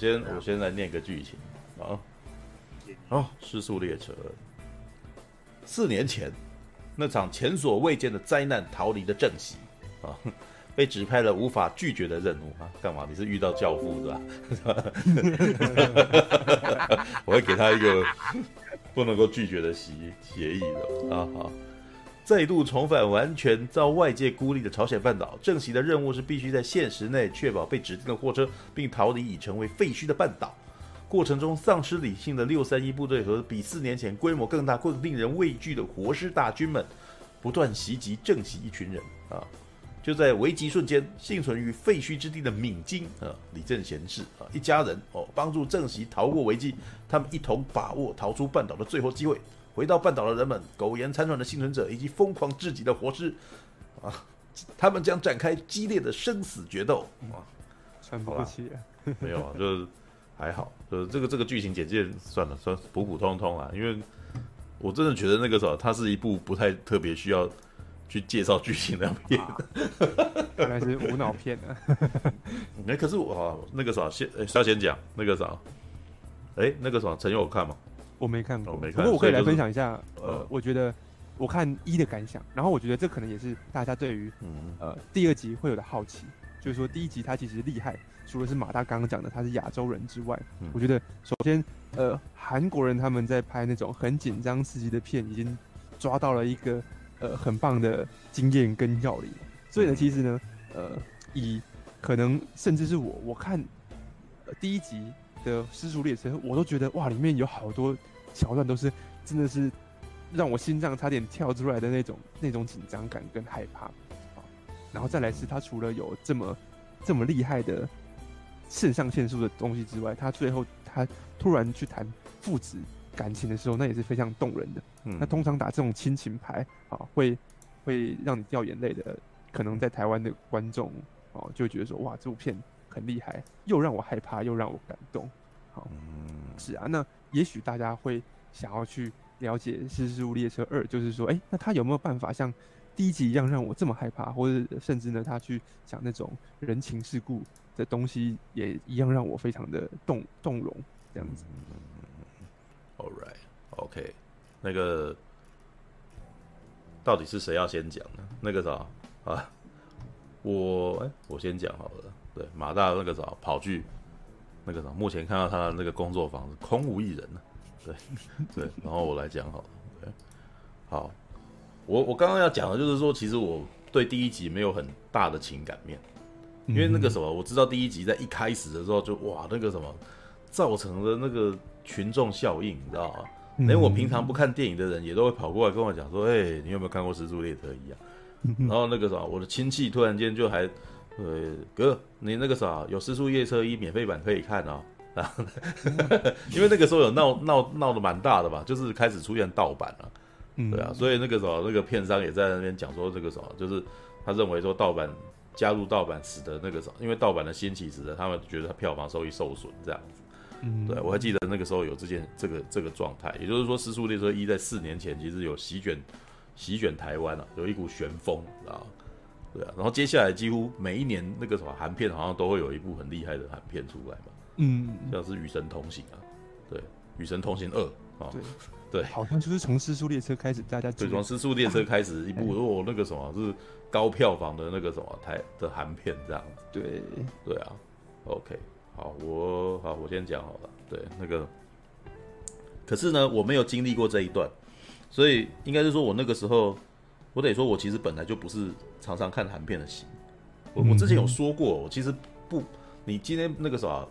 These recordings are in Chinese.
先我先来念个剧情啊。哦，失速列车。四年前，那场前所未见的灾难逃离的正席啊，被指派了无法拒绝的任务啊！干嘛？你是遇到教父是吧？我会给他一个不能够拒绝的协协议的啊！好，再度重返完全遭外界孤立的朝鲜半岛，正席的任务是必须在限时内确保被指定的货车并逃离已成为废墟的半岛。过程中丧失理性的六三一部队和比四年前规模更大、更令人畏惧的活尸大军们，不断袭击正席一群人啊！就在危急瞬间，幸存于废墟之地的敏京啊、李正贤氏啊一家人哦，帮助正席逃过危机。他们一同把握逃出半岛的最后机会。回到半岛的人们，苟延残喘的幸存者以及疯狂至极的活尸啊，他们将展开激烈的生死决斗啊！喘不过气，没有啊，就是。还好，就是，这个这个剧情简介算了，算普普通通啊。因为我真的觉得那个时候，它是一部不太特别需要去介绍剧情的片，原来是无脑片啊。哎，可是我那个啥，先要先讲那个啥，哎，那个啥，陈友有看吗？我没看过。不过我可以来分享一下，就是、呃，我觉得我看一的感想，然后我觉得这可能也是大家对于、嗯、呃第二集会有的好奇，就是说第一集它其实厉害。除了是马大刚刚讲的他是亚洲人之外，嗯、我觉得首先，呃，韩国人他们在拍那种很紧张刺激的片，已经抓到了一个呃很棒的经验跟要领。所以呢，其实呢，呃，以可能甚至是我我看、呃、第一集的《失速列车》，我都觉得哇，里面有好多桥段都是真的是让我心脏差点跳出来的那种那种紧张感跟害怕啊。然后再来是他除了有这么这么厉害的。肾上腺素的东西之外，他最后他突然去谈父子感情的时候，那也是非常动人的。嗯，那通常打这种亲情牌啊，会会让你掉眼泪的，可能在台湾的观众哦，就觉得说哇，这部片很厉害，又让我害怕，又让我感动。好，嗯，是啊，那也许大家会想要去了解《失物列车二》，就是说，哎、欸，那他有没有办法像第一集一样让我这么害怕，或者甚至呢，他去讲那种人情世故？的东西也一样让我非常的动动容，这样子。嗯 All right，OK，那个到底是谁要先讲呢？那个啥啊，我我先讲好了。对，马大那个啥跑去那个啥，目前看到他的那个工作房子空无一人呢。对 对，然后我来讲好了。对，好，我我刚刚要讲的就是说，其实我对第一集没有很大的情感面。因为那个什么，我知道第一集在一开始的时候就哇，那个什么造成的那个群众效应，你知道吗？连我平常不看电影的人也都会跑过来跟我讲说：“哎，你有没有看过《蜘蛛列车》一样？”然后那个啥，我的亲戚突然间就还呃哥，你那个啥有《失速列车一》免费版可以看哦。啊，因为那个时候有闹闹闹得蛮大的吧，就是开始出现盗版了，对啊，所以那个时候那个片商也在那边讲说这个什么，就是他认为说盗版。加入盗版使得那个什么，因为盗版的兴起使得他们觉得他票房收益受损这样子。嗯，对，我还记得那个时候有这件这个这个状态，也就是说《失速列车一》在四年前其实有席卷席卷台湾啊，有一股旋风啊，对啊。然后接下来几乎每一年那个什么韩片好像都会有一部很厉害的韩片出来嘛。嗯，像是《与神同行》啊，对，《与神同行二》啊，对对，好像就是从《失速列车》开始，大家对从《失速列车》开始一部哦那个什么是。高票房的那个什么台的韩片这样子，对对啊，OK，好，我好我先讲好了，对那个，可是呢，我没有经历过这一段，所以应该是说我那个时候，我得说我其实本来就不是常常看韩片的型，我我之前有说过，我其实不，你今天那个什么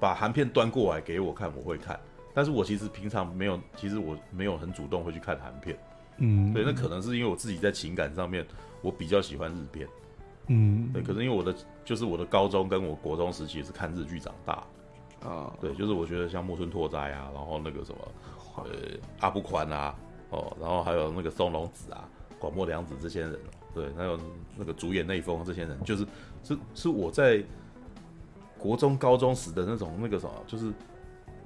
把韩片端过来给我看，我会看，但是我其实平常没有，其实我没有很主动会去看韩片，嗯，对，那可能是因为我自己在情感上面。我比较喜欢日片，嗯，对，可是因为我的就是我的高中跟我国中时期是看日剧长大，啊，对，就是我觉得像木村拓哉啊，然后那个什么，呃，阿部宽啊，哦，然后还有那个松隆子啊，广末凉子这些人，对，还有那个主演内丰这些人，就是是是我在国中高中时的那种那个什么，就是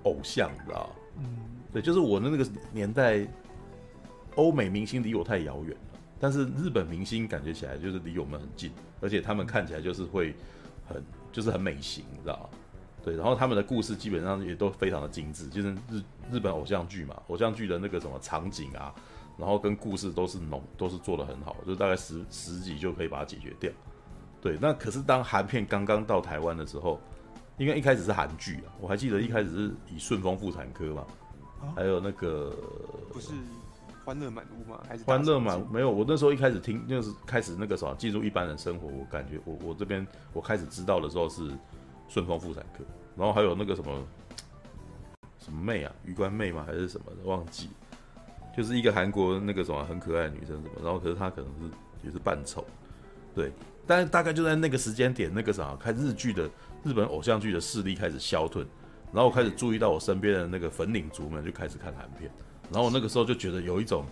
偶像，你知道？嗯，对，就是我的那个年代，欧美明星离我太遥远了。但是日本明星感觉起来就是离我们很近，而且他们看起来就是会很就是很美型，你知道吗？对，然后他们的故事基本上也都非常的精致，就是日日本偶像剧嘛，偶像剧的那个什么场景啊，然后跟故事都是浓，都是做的很好，就是大概十十集就可以把它解决掉。对，那可是当韩片刚刚到台湾的时候，因为一开始是韩剧啊，我还记得一开始是以顺风妇产科嘛，啊、还有那个不是欢乐满屋吗？还是欢乐满屋？没有，我那时候一开始听就是开始那个什么进入一般人生活，我感觉我我这边我开始知道的时候是顺风妇产科，然后还有那个什么什么妹啊，鱼关妹吗？还是什么的忘记，就是一个韩国那个什么很可爱的女生什么，然后可是她可能是也是扮丑，对。但是大概就在那个时间点，那个啥，看日剧的日本偶像剧的势力开始消退，然后我开始注意到我身边的那个粉领族们就开始看韩片，然后我那个时候就觉得有一种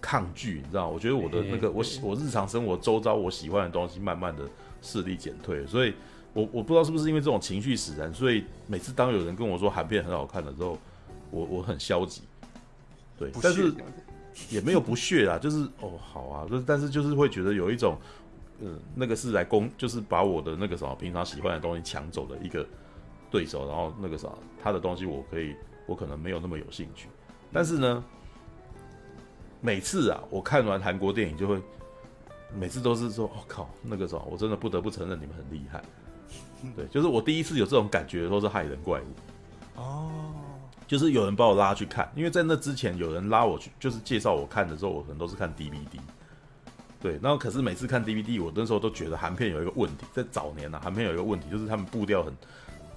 抗拒，你知道，我觉得我的那个我我日常生活周遭我喜欢的东西慢慢的势力减退，所以我我不知道是不是因为这种情绪使然，所以每次当有人跟我说韩片很好看的时候，我我很消极，对，但是也没有不屑啊，就是哦好啊，就是但是就是会觉得有一种。嗯，那个是来攻，就是把我的那个什么平常喜欢的东西抢走的一个对手，然后那个啥，他的东西我可以，我可能没有那么有兴趣。但是呢，每次啊，我看完韩国电影就会，每次都是说，我、哦、靠，那个什么，我真的不得不承认你们很厉害。对，就是我第一次有这种感觉，都是害人怪物。哦，就是有人把我拉去看，因为在那之前有人拉我去，就是介绍我看的时候，我可能都是看 DVD。对，然后可是每次看 DVD，我那时候都觉得韩片有一个问题，在早年呢、啊，韩片有一个问题，就是他们步调很，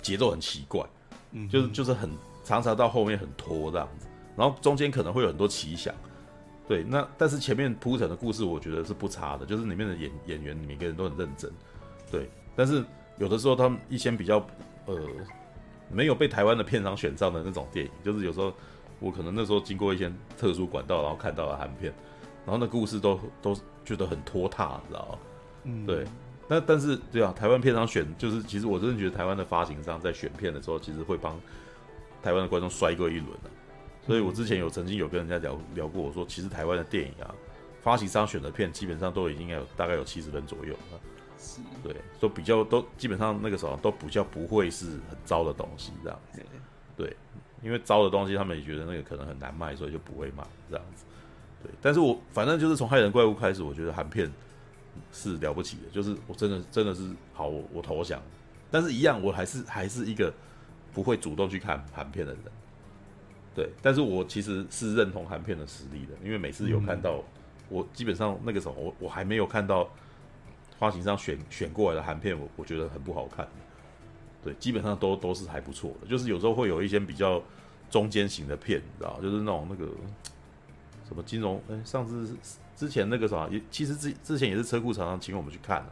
节奏很奇怪，嗯，就是就是很常常到后面很拖这样子，然后中间可能会有很多奇想，对，那但是前面铺陈的故事我觉得是不差的，就是里面的演演员每个人都很认真，对，但是有的时候他们一些比较呃没有被台湾的片商选上的那种电影，就是有时候我可能那时候经过一些特殊管道，然后看到了韩片。然后那故事都都觉得很拖沓，知道吗？嗯，对。那但是对啊，台湾片商选就是，其实我真的觉得台湾的发行商在选片的时候，其实会帮台湾的观众摔过一轮的。所以我之前有曾经有跟人家聊聊过，我说其实台湾的电影啊，发行商选的片基本上都已经有大概有七十分左右了。是，对，都比较都基本上那个时候都比较不会是很糟的东西这样子。对，因为糟的东西他们也觉得那个可能很难卖，所以就不会卖这样子。对，但是我反正就是从害人怪物开始，我觉得韩片是了不起的，就是我真的真的是好，我我投降。但是，一样，我还是 还是一个不会主动去看韩片的人。对，但是我其实是认同韩片的实力的，因为每次有看到，嗯、我基本上那个时候，我我还没有看到发行商选选过来的韩片，我我觉得很不好看。对，基本上都都是还不错的，就是有时候会有一些比较中间型的片，你知道，就是那种那个。什么金融？哎，上次之前那个啥，也其实之之前也是车库常常请我们去看、啊，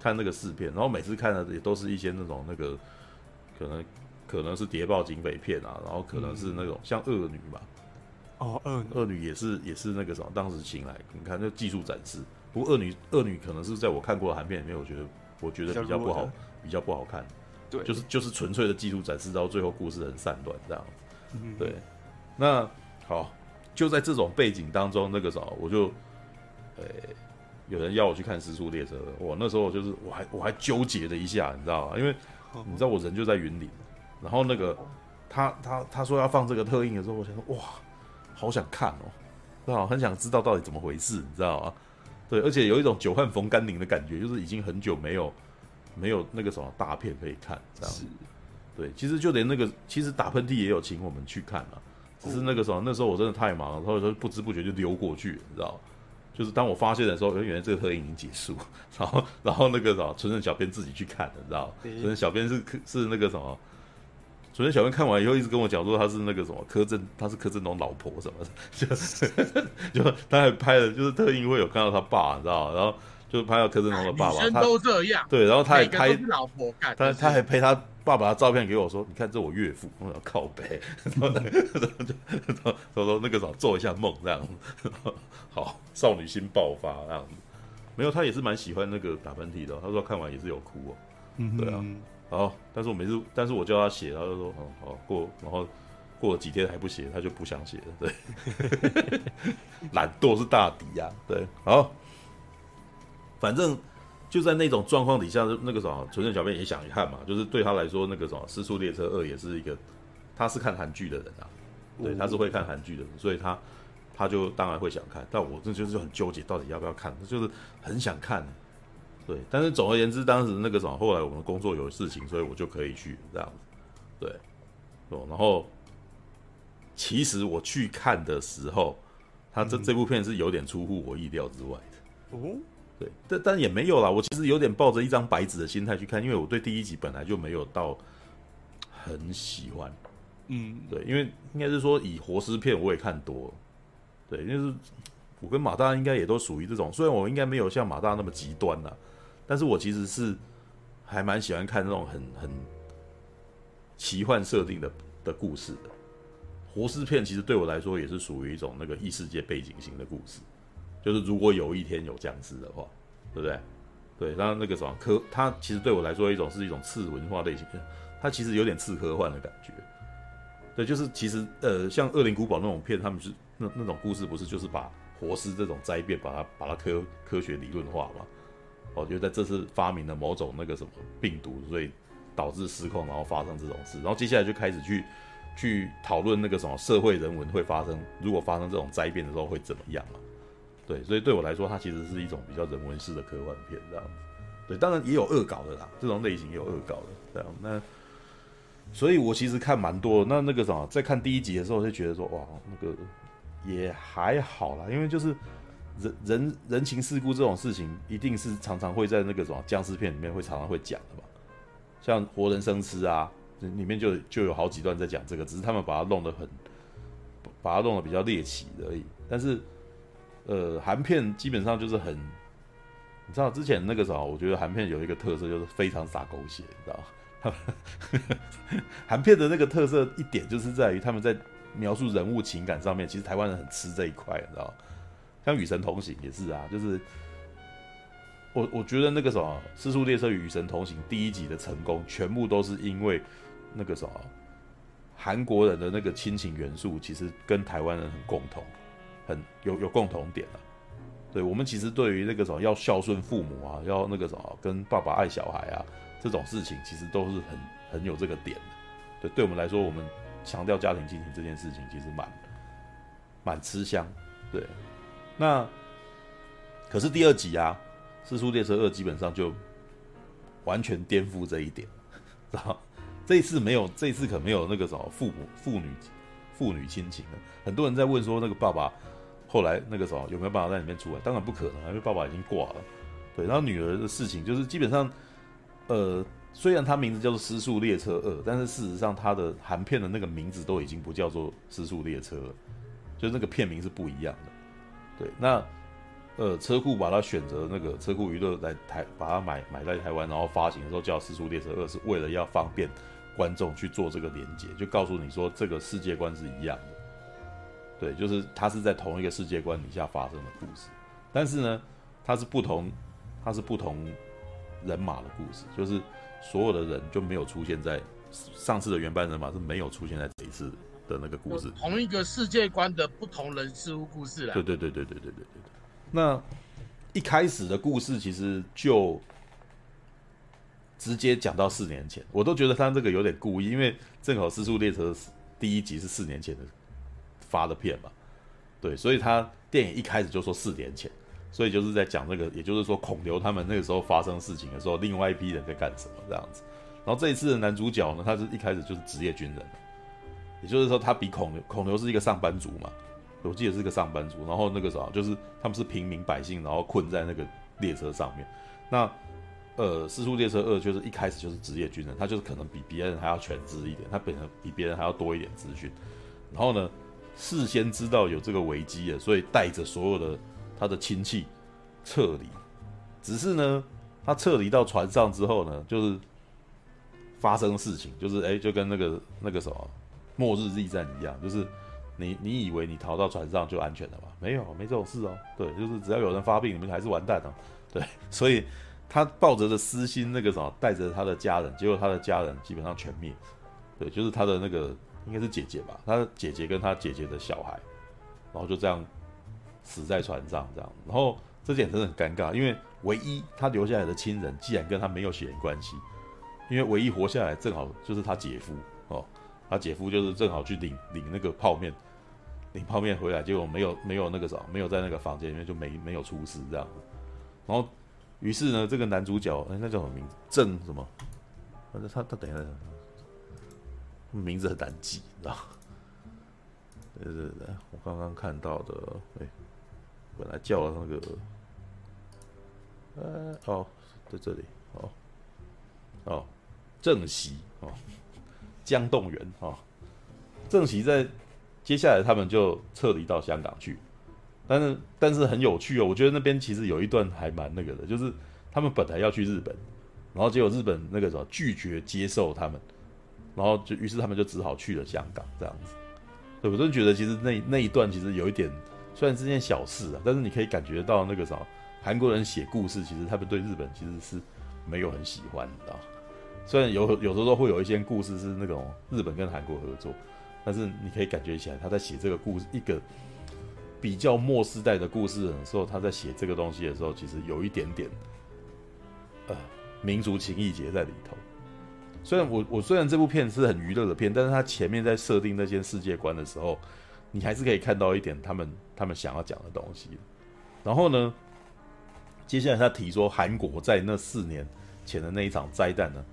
看那个试片，然后每次看的也都是一些那种那个，可能可能是谍报警匪片啊，然后可能是那种像恶女吧。哦，恶女，恶女也是也是那个什么，当时请来你看那技术展示。不过恶女恶女可能是在我看过的韩片里面，我觉得我觉得比较不好，比较不好看。对，就是就是纯粹的技术展示，到最后故事很散乱这样。嗯，对。那好。就在这种背景当中，那个时候我就，呃、欸，有人要我去看《时速列车》，我那时候就是我还我还纠结了一下，你知道吗？因为你知道我人就在云林，然后那个他他他说要放这个特映的时候，我想说哇，好想看哦，对吧？很想知道到底怎么回事，你知道吗？对，而且有一种久旱逢甘霖的感觉，就是已经很久没有没有那个什么大片可以看，这样子。对，其实就连那个其实打喷嚏也有请我们去看了。只是那个时候，那时候我真的太忙了，所以说不知不觉就溜过去，你知道？就是当我发现的时候，原来这个特映已经结束，然后然后那个什么，纯正小编自己去看的，你知道？纯正小编是是那个什么？纯正小编看完以后一直跟我讲说他是那个什么柯震，他是柯震东老婆什么的，就就他还拍了，就是特映会有看到他爸，你知道？然后就拍到柯震东的爸爸，他都这样，对，然后他还拍老婆看，他他还拍他。爸爸的照片给我说：“你看，这我岳父。”我要靠北，然后就他说那个什么做一下梦这样子，好少女心爆发这样子。没有，他也是蛮喜欢那个打喷嚏的。他说看完也是有哭哦。嗯，对啊。好，但是我每次，但是我叫他写，他就说：“嗯，好过。”然后过了几天还不写，他就不想写了。对，懒惰是大敌呀。对，好，反正就在那种状况底下，那个什么，纯正小编也想看嘛，就是对他来说，那个什么《失速列车二》也是一个，他是看韩剧的人啊，对，他是会看韩剧的人，所以他他就当然会想看。但我这就是很纠结，到底要不要看，就是很想看，对。但是总而言之，当时那个什么，后来我们工作有事情，所以我就可以去这样子，对，哦，然后其实我去看的时候，他这这部片是有点出乎我意料之外的，哦。对，但但也没有啦。我其实有点抱着一张白纸的心态去看，因为我对第一集本来就没有到很喜欢。嗯，对，因为应该是说以活尸片我也看多了。对，因为是我跟马大应该也都属于这种，虽然我应该没有像马大那么极端啦，但是我其实是还蛮喜欢看那种很很奇幻设定的的故事的。活尸片其实对我来说也是属于一种那个异世界背景型的故事。就是如果有一天有僵尸的话，对不对？对，然后那个什么科，它其实对我来说一种是一种次文化类型的，它其实有点次科幻的感觉。对，就是其实呃，像《恶灵古堡》那种片，他们是那那种故事，不是就是把活尸这种灾变，把它把它科科学理论化嘛？哦，就在这次发明了某种那个什么病毒，所以导致失控，然后发生这种事，然后接下来就开始去去讨论那个什么社会人文会发生，如果发生这种灾变的时候会怎么样嘛？对，所以对我来说，它其实是一种比较人文式的科幻片，这样。对，当然也有恶搞的啦，这种类型也有恶搞的，这样。那，所以我其实看蛮多。那那个什么，在看第一集的时候，就觉得说，哇，那个也还好啦，因为就是人人人情世故这种事情，一定是常常会在那个什么僵尸片里面会常常会讲的嘛。像活人生吃啊，里面就就有好几段在讲这个，只是他们把它弄得很，把它弄得比较猎奇而已，但是。呃，韩片基本上就是很，你知道之前那个时候，我觉得韩片有一个特色就是非常洒狗血，你知道吗？韩片的那个特色一点就是在于他们在描述人物情感上面，其实台湾人很吃这一块，你知道吗？像《与神同行》也是啊，就是我我觉得那个什么《尸速列车》与《与神同行》第一集的成功，全部都是因为那个什么韩国人的那个亲情元素，其实跟台湾人很共同。很有有共同点啊，对，我们其实对于那个什么要孝顺父母啊，要那个什么跟爸爸爱小孩啊这种事情，其实都是很很有这个点的。对，对我们来说，我们强调家庭亲情这件事情，其实蛮蛮吃香。对，那可是第二集啊，《尸速列车二》基本上就完全颠覆这一点，知道这一次没有，这一次可没有那个什么父母父女父女亲情了。很多人在问说，那个爸爸。后来那个时候有没有办法在里面出来？当然不可能，因为爸爸已经挂了。对，然后女儿的事情就是基本上，呃，虽然他名字叫做《失速列车二》，但是事实上他的含片的那个名字都已经不叫做《失速列车》了，就是那个片名是不一样的。对，那呃，车库把它选择那个车库娱乐来台把它买买在台湾，然后发行的时候叫《尸速列车二》，是为了要方便观众去做这个连接，就告诉你说这个世界观是一样的。对，就是它是在同一个世界观底下发生的故事，但是呢，它是不同，它是不同人马的故事，就是所有的人就没有出现在上次的原班人马是没有出现在这一次那个故事，同一个世界观的不同人事物故事啦。对对对对对对对对对。那一开始的故事其实就直接讲到四年前，我都觉得他这个有点故意，因为正好《失速列车》第一集是四年前的。发的片嘛，对，所以他电影一开始就说四年前，所以就是在讲这个，也就是说孔刘他们那个时候发生事情的时候，另外一批人在干什么这样子。然后这一次的男主角呢，他是一开始就是职业军人，也就是说他比孔刘，孔刘是一个上班族嘛，我记得是个上班族。然后那个时候就是他们是平民百姓，然后困在那个列车上面。那呃，四速列车二就是一开始就是职业军人，他就是可能比别人还要全知一点，他本人比别人还要多一点资讯。然后呢，事先知道有这个危机了，所以带着所有的他的亲戚撤离。只是呢，他撤离到船上之后呢，就是发生事情，就是哎，就跟那个那个什么末日逆战一样，就是你你以为你逃到船上就安全了吗？没有，没这种事哦。对，就是只要有人发病，你们还是完蛋了。对，所以他抱着的私心，那个什么，带着他的家人，结果他的家人基本上全灭。对，就是他的那个。应该是姐姐吧，他的姐姐跟他姐姐的小孩，然后就这样死在船上，这样。然后这点真的很尴尬，因为唯一他留下来的亲人，既然跟他没有血缘关系，因为唯一活下来正好就是他姐夫，他姐夫就是正好去领领那个泡面，领泡面回来，结果没有没有那个啥，没有在那个房间里面就没没有出事这样，然后于是呢，这个男主角哎，那叫什么名字？郑什么？他他他等一下，名字很难记，你知道？对对对，我刚刚看到的，哎，本来叫了那个。呃，哦，在这里，哦，哦，郑锡，哦，姜栋元，哦，郑锡在接下来他们就撤离到香港去，但是但是很有趣哦，我觉得那边其实有一段还蛮那个的，就是他们本来要去日本，然后结果日本那个什么拒绝接受他们，然后就于是他们就只好去了香港这样子，对，我真的觉得其实那那一段其实有一点，虽然是件小事啊，但是你可以感觉到那个什么。韩国人写故事，其实他们对日本其实是没有很喜欢的。虽然有有时候会有一些故事是那种日本跟韩国合作，但是你可以感觉起来，他在写这个故事一个比较末世代的故事的时候，他在写这个东西的时候，其实有一点点呃民族情谊结在里头。虽然我我虽然这部片是很娱乐的片，但是他前面在设定那些世界观的时候，你还是可以看到一点他们他们想要讲的东西。然后呢，接下来他提说，韩国在那四年前的那一场灾难呢，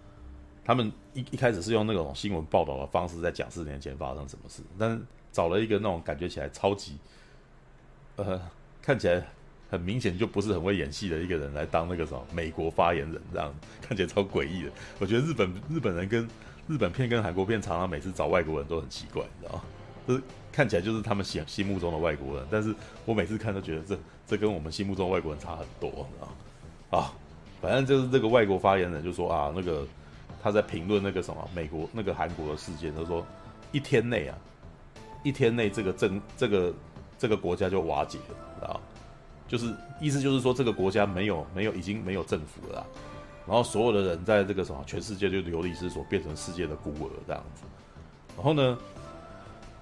他们一一开始是用那种新闻报道的方式在讲四年前发生什么事，但是找了一个那种感觉起来超级，呃，看起来很明显就不是很会演戏的一个人来当那个什么美国发言人，这样 看起来超诡异的。我觉得日本日本人跟日本片跟韩国片常常每次找外国人都很奇怪，你知道吗？就是看起来就是他们心心目中的外国人，但是我每次看都觉得这这跟我们心目中外国人差很多，你知道吗啊，反正就是这个外国发言人就说啊，那个他在评论那个什么美国那个韩国的事件，他说一天内啊，一天内这个政这个这个国家就瓦解了啊，就是意思就是说这个国家没有没有已经没有政府了，然后所有的人在这个什么全世界就流离失所，变成世界的孤儿这样子，然后呢？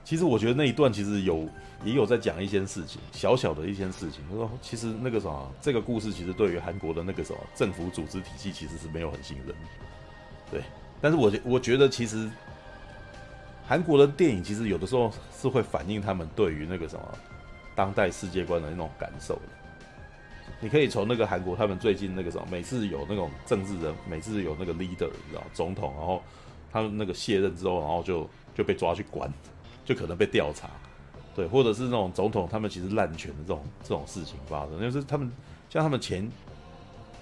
其实我觉得那一段其实有也有在讲一件事情，小小的一些事情。他说，其实那个什么，这个故事其实对于韩国的那个什么政府组织体系其实是没有很信任。对，但是我觉我觉得其实韩国的电影其实有的时候是会反映他们对于那个什么当代世界观的那种感受的。你可以从那个韩国他们最近那个什么，每次有那种政治人，每次有那个 leader，你知道，总统，然后他们那个卸任之后，然后就就被抓去关。就可能被调查，对，或者是那种总统他们其实滥权的这种这种事情发生，就是他们像他们前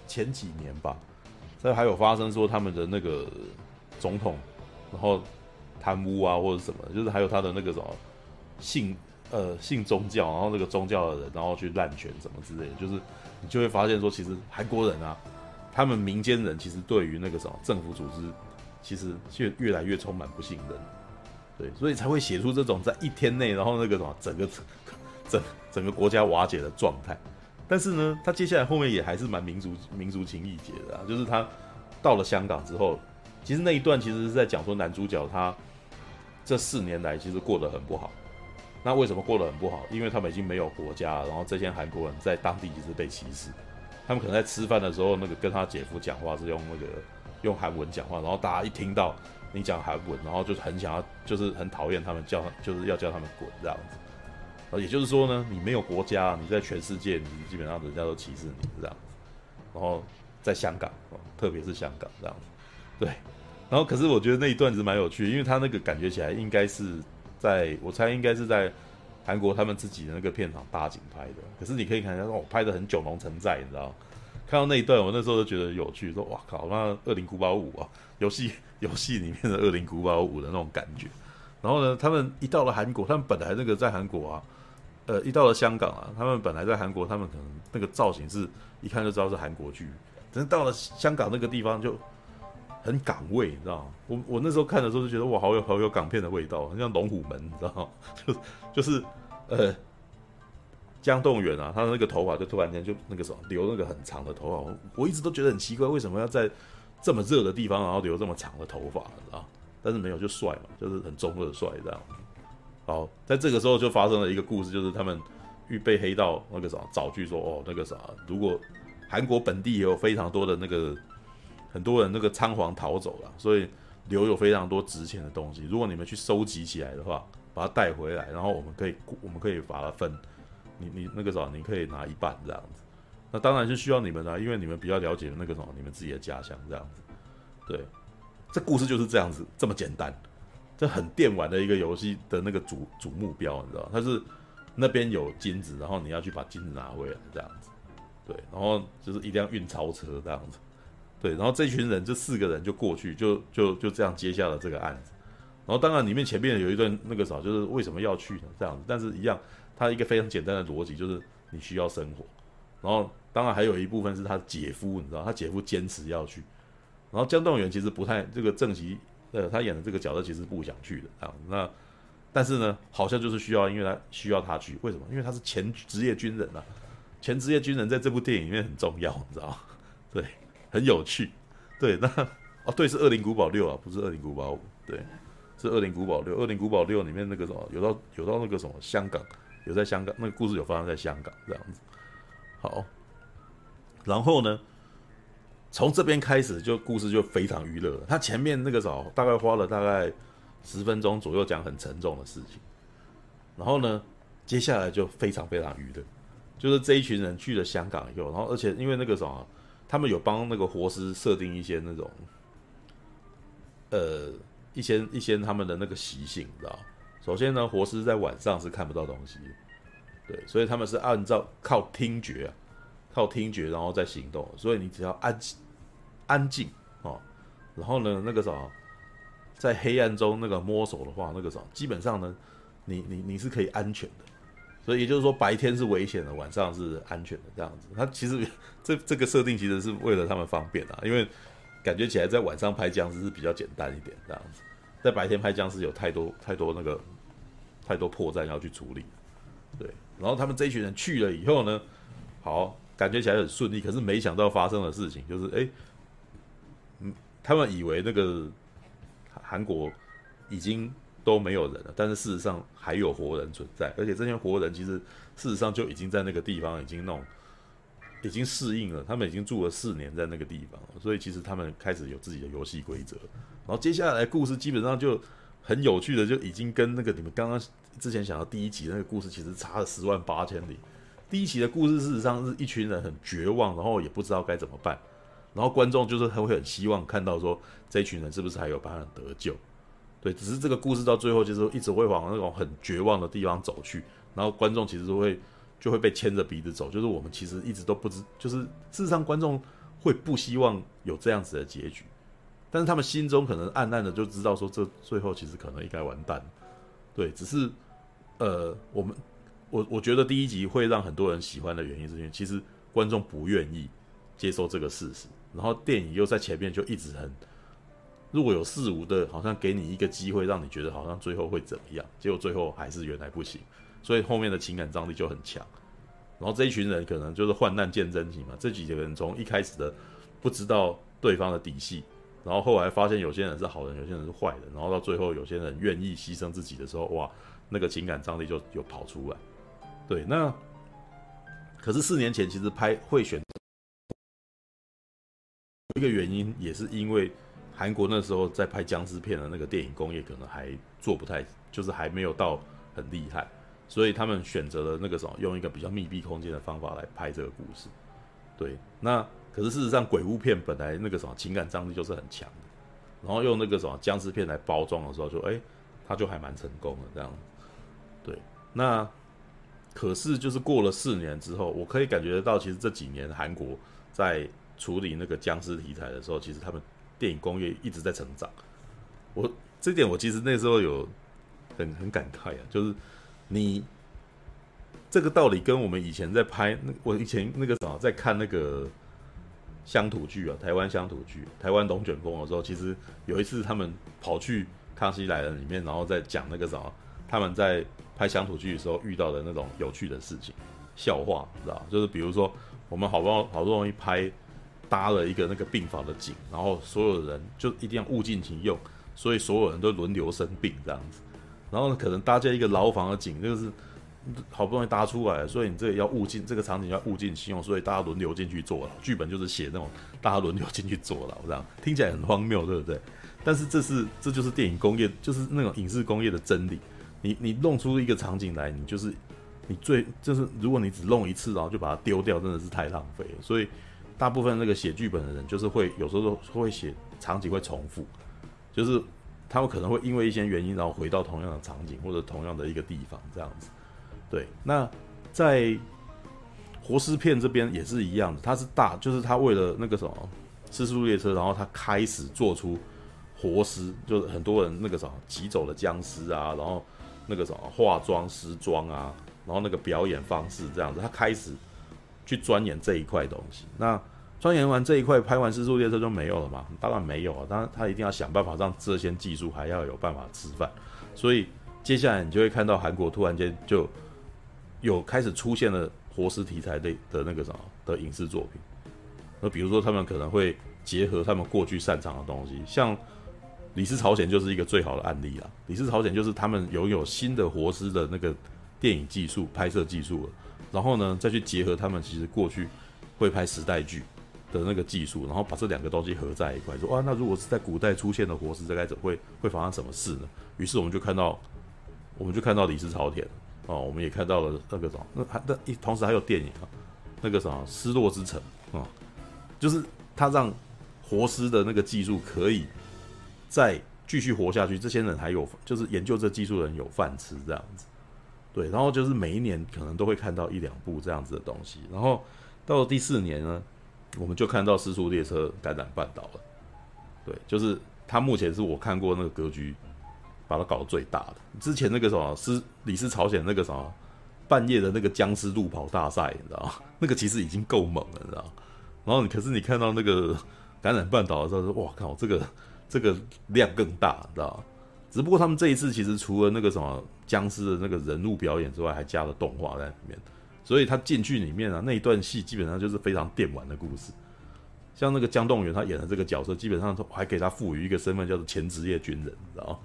前几年吧，这还有发生说他们的那个总统，然后贪污啊或者什么，就是还有他的那个什么信呃信宗教，然后那个宗教的人然后去滥权什么之类的，就是你就会发现说，其实韩国人啊，他们民间人其实对于那个什么政府组织，其实越越来越充满不信任。对，所以才会写出这种在一天内，然后那个什么，整个整整个国家瓦解的状态。但是呢，他接下来后面也还是蛮民族民族情意结的啊。就是他到了香港之后，其实那一段其实是在讲说男主角他这四年来其实过得很不好。那为什么过得很不好？因为他们已经没有国家，然后这些韩国人在当地一直被歧视。他们可能在吃饭的时候，那个跟他姐夫讲话是用那个用韩文讲话，然后大家一听到。你讲韩文，然后就很想要，就是很讨厌他们，叫就是要叫他们滚这样子。呃，也就是说呢，你没有国家，你在全世界，你基本上人家都歧视你这样子。然后在香港，特别是香港这样子，对。然后可是我觉得那一段子蛮有趣，因为他那个感觉起来应该是在，我猜应该是在韩国他们自己的那个片场搭景拍的。可是你可以看一下，哦，拍的很九龙城寨，你知道？看到那一段，我那时候就觉得有趣，说哇靠，那恶灵古堡五啊，游戏。游戏里面的《恶灵古堡五》的那种感觉，然后呢，他们一到了韩国，他们本来那个在韩国啊，呃，一到了香港啊，他们本来在韩国，他们可能那个造型是一看就知道是韩国剧，但是到了香港那个地方就很港味，你知道吗？我我那时候看的时候就觉得哇，好有好有港片的味道，很像《龙虎门》，你知道吗？就 就是呃，姜栋元啊，他的那个头发就突然间就那个什么留那个很长的头发，我一直都觉得很奇怪，为什么要在。这么热的地方，然后留这么长的头发，你知道，但是没有就帅嘛，就是很中二帅这样。好，在这个时候就发生了一个故事，就是他们预备黑道那个啥找去说哦那个啥，如果韩国本地也有非常多的那个很多人那个仓皇逃走了，所以留有非常多值钱的东西。如果你们去收集起来的话，把它带回来，然后我们可以我们可以把它分，你你那个啥，你可以拿一半这样子。那当然是需要你们的，因为你们比较了解那个什么你们自己的家乡这样子。对，这故事就是这样子这么简单。这很电玩的一个游戏的那个主主目标，你知道？它是那边有金子，然后你要去把金子拿回来，这样子。对，然后就是一辆运钞车这样子。对，然后这群人这四个人就过去，就就就这样接下了这个案子。然后当然里面前面有一段那个啥，就是为什么要去呢？这样子，但是一样，它一个非常简单的逻辑就是你需要生活。然后当然还有一部分是他姐夫，你知道，他姐夫坚持要去。然后姜栋元其实不太这个正席。呃，他演的这个角色其实不想去的啊。那但是呢，好像就是需要，因为他需要他去。为什么？因为他是前职业军人啊。前职业军人在这部电影里面很重要，你知道吗？对，很有趣。对，那哦，对，是《恶灵古堡六》啊，不是《恶灵古堡五》。对，是《恶灵古堡六》。《恶灵古堡六》里面那个什么，有到有到那个什么香港，有在香港，那个故事有发生在香港这样子。好，然后呢？从这边开始，就故事就非常娱乐了。他前面那个时候大概花了大概十分钟左右讲很沉重的事情，然后呢，接下来就非常非常娱乐，就是这一群人去了香港以后，然后而且因为那个什么，他们有帮那个活尸设定一些那种，呃，一些一些他们的那个习性，你知道？首先呢，活尸在晚上是看不到东西，对，所以他们是按照靠听觉。靠听觉，然后再行动，所以你只要安静、安静哦，然后呢，那个啥，在黑暗中那个摸索的话，那个啥，基本上呢，你你你是可以安全的。所以也就是说，白天是危险的，晚上是安全的，这样子。他其实这这个设定其实是为了他们方便啊，因为感觉起来在晚上拍僵尸是比较简单一点，这样子。在白天拍僵尸有太多太多那个太多破绽要去处理，对。然后他们这一群人去了以后呢，好。感觉起来很顺利，可是没想到发生的事情就是，哎，嗯，他们以为那个韩国已经都没有人了，但是事实上还有活人存在，而且这些活人其实事实上就已经在那个地方已经弄，已经适应了，他们已经住了四年在那个地方，所以其实他们开始有自己的游戏规则。然后接下来故事基本上就很有趣的，就已经跟那个你们刚刚之前想到第一集那个故事其实差了十万八千里。第一集的故事事实上是一群人很绝望，然后也不知道该怎么办，然后观众就是会很希望看到说这一群人是不是还有办法得救，对，只是这个故事到最后就是一直会往那种很绝望的地方走去，然后观众其实都会就会被牵着鼻子走，就是我们其实一直都不知，就是事实上观众会不希望有这样子的结局，但是他们心中可能暗暗的就知道说这最后其实可能应该完蛋，对，只是呃我们。我我觉得第一集会让很多人喜欢的原因是因为其实观众不愿意接受这个事实，然后电影又在前面就一直很若有似无的，好像给你一个机会，让你觉得好像最后会怎么样，结果最后还是原来不行，所以后面的情感张力就很强。然后这一群人可能就是患难见真情嘛，这几个人从一开始的不知道对方的底细，然后后来发现有些人是好人，有些人是坏人，然后到最后有些人愿意牺牲自己的时候，哇，那个情感张力就有跑出来。对，那可是四年前其实拍会选一个原因，也是因为韩国那时候在拍僵尸片的那个电影工业可能还做不太，就是还没有到很厉害，所以他们选择了那个什么，用一个比较密闭空间的方法来拍这个故事。对，那可是事实上鬼屋片本来那个什么情感张力就是很强的，然后用那个什么僵尸片来包装的时候就，就哎，他就还蛮成功的这样。对，那。可是，就是过了四年之后，我可以感觉得到，其实这几年韩国在处理那个僵尸题材的时候，其实他们电影工业一直在成长。我这点，我其实那时候有很 很感慨啊，就是你这个道理跟我们以前在拍那，我以前那个什么在看那个乡土剧啊，台湾乡土剧，台湾龙卷风的时候，其实有一次他们跑去《康熙来了》里面，然后再讲那个什么，他们在。拍乡土剧的时候遇到的那种有趣的事情、笑话，知道？就是比如说，我们好不容好不容易拍搭了一个那个病房的景，然后所有人就一定要物尽其用，所以所有人都轮流生病这样子。然后呢，可能搭建一个牢房的景，就是好不容易搭出来，所以你这个要物尽这个场景要物尽其用，所以大家轮流进去坐牢。剧本就是写那种大家轮流进去坐牢，这样听起来很荒谬，对不对？但是这是这就是电影工业，就是那种影视工业的真理。你你弄出一个场景来，你就是你最就是如果你只弄一次，然后就把它丢掉，真的是太浪费了。所以大部分那个写剧本的人，就是会有时候都会写场景会重复，就是他们可能会因为一些原因，然后回到同样的场景或者同样的一个地方这样子。对，那在活尸片这边也是一样的，他是大，就是他为了那个什么《尸速列车》，然后他开始做出活尸，就是很多人那个什么挤走了僵尸啊，然后那个什么化妆时装啊，然后那个表演方式这样子，他开始去钻研这一块东西。那钻研完这一块，拍完《失速列车》就没有了嘛？当然没有啊，当然他一定要想办法让这些技术还要有办法吃饭，所以接下来你就会看到韩国突然间就。有开始出现了活尸题材的的那个什么的影视作品，那比如说他们可能会结合他们过去擅长的东西，像《李氏朝鲜》就是一个最好的案例啦。《李氏朝鲜》就是他们拥有新的活尸的那个电影技术、拍摄技术了，然后呢再去结合他们其实过去会拍时代剧的那个技术，然后把这两个东西合在一块，说哇，那如果是在古代出现的活尸，这该怎会会发生什么事呢？于是我们就看到，我们就看到《李氏朝鲜》。哦，我们也看到了那个什么，那还那一同时还有电影啊，那个什么《失落之城》啊，就是他让活尸的那个技术可以再继续活下去，这些人还有就是研究这技术的人有饭吃这样子，对，然后就是每一年可能都会看到一两部这样子的东西，然后到了第四年呢，我们就看到《失速列车》感染半岛了，对，就是他目前是我看过那个格局。把它搞得最大的，之前那个什么是李尸朝鲜那个什么半夜的那个僵尸路跑大赛，你知道？那个其实已经够猛了，你知道？然后你可是你看到那个感染半岛的时候，哇靠，这个这个量更大，知道？只不过他们这一次其实除了那个什么僵尸的那个人物表演之外，还加了动画在里面，所以他进去里面啊那一段戏基本上就是非常电玩的故事。像那个姜栋元他演的这个角色，基本上还给他赋予一个身份，叫做前职业军人，你知道？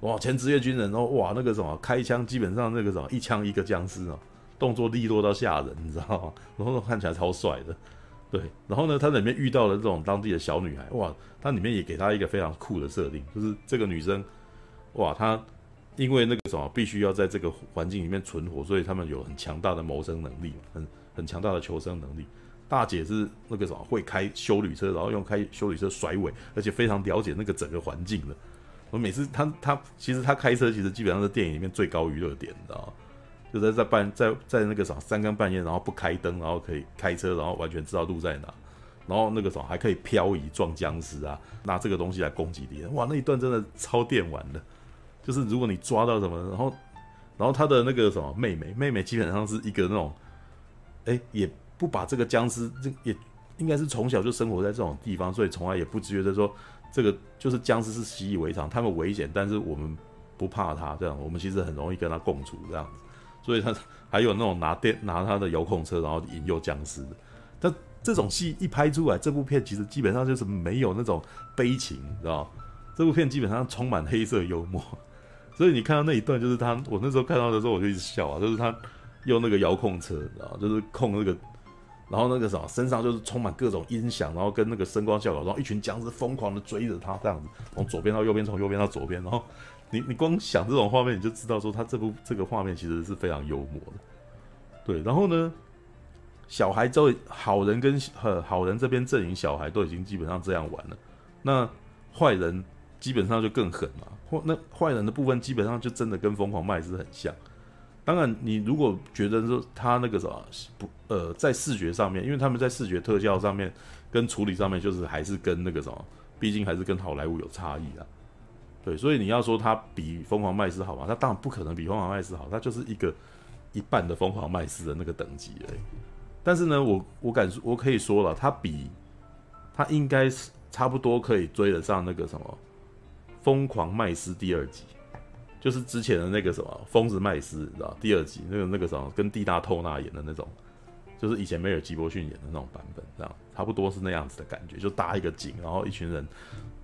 哇，前职业军人哦，哇，那个什么开枪，基本上那个什么一枪一个僵尸哦，动作利落到吓人，你知道吗？然后看起来超帅的，对。然后呢，他里面遇到了这种当地的小女孩，哇，他里面也给他一个非常酷的设定，就是这个女生，哇，她因为那个什么必须要在这个环境里面存活，所以他们有很强大的谋生能力，很很强大的求生能力。大姐是那个什么会开修旅车，然后用开修旅车甩尾，而且非常了解那个整个环境的。我每次他他其实他开车其实基本上是电影里面最高娱乐点，你知道吗？就在在半在在那个啥三更半夜，然后不开灯，然后可以开车，然后完全知道路在哪，然后那个啥还可以漂移撞僵尸啊，拿这个东西来攻击敌人。哇，那一段真的超电玩的，就是如果你抓到什么，然后然后他的那个什么妹妹妹妹基本上是一个那种，哎，也不把这个僵尸这也应该是从小就生活在这种地方，所以从来也不觉得说。这个就是僵尸是习以为常，他们危险，但是我们不怕他，这样我们其实很容易跟他共处这样子。所以他还有那种拿电拿他的遥控车，然后引诱僵尸的。但这种戏一拍出来，这部片其实基本上就是没有那种悲情，知道？这部片基本上充满黑色幽默。所以你看到那一段，就是他，我那时候看到的时候我就一直笑啊，就是他用那个遥控车，知道？就是控那个。然后那个什么，身上就是充满各种音响，然后跟那个声光效果，然后一群僵尸疯狂的追着他，这样子从左边到右边，从右边到左边。然后你你光想这种画面，你就知道说他这部这个画面其实是非常幽默的。对，然后呢，小孩都好人跟呃好人这边阵营小孩都已经基本上这样玩了，那坏人基本上就更狠嘛。或那坏人的部分基本上就真的跟疯狂麦斯很像。当然，你如果觉得说他那个什么不呃，在视觉上面，因为他们在视觉特效上面跟处理上面，就是还是跟那个什么，毕竟还是跟好莱坞有差异啊。对，所以你要说他比疯狂麦斯好嘛，他当然不可能比疯狂麦斯好，他就是一个一半的疯狂麦斯的那个等级而已。但是呢，我我敢说，我可以说了，他比他应该是差不多可以追得上那个什么疯狂麦斯第二集。就是之前的那个什么疯子麦斯，你知道第二集那个那个什么跟蒂娜透纳演的那种，就是以前梅尔吉伯逊演的那种版本，这样差不多是那样子的感觉，就搭一个景，然后一群人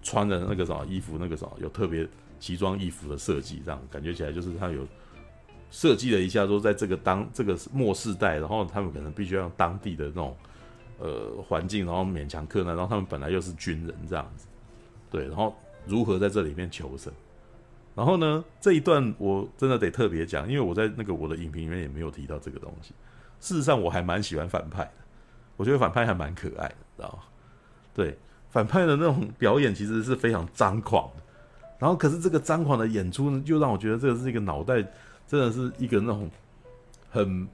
穿着那个什么衣服，那个什么有特别奇装异服的设计，这样感觉起来就是他有设计了一下，说在这个当这个末世代，然后他们可能必须要当地的那种呃环境，然后勉强克难，然后他们本来又是军人这样子，对，然后如何在这里面求生？然后呢，这一段我真的得特别讲，因为我在那个我的影评里面也没有提到这个东西。事实上，我还蛮喜欢反派的，我觉得反派还蛮可爱的，知道吗？对，反派的那种表演其实是非常张狂的。然后，可是这个张狂的演出呢，就让我觉得这个是一个脑袋真的是一个那种很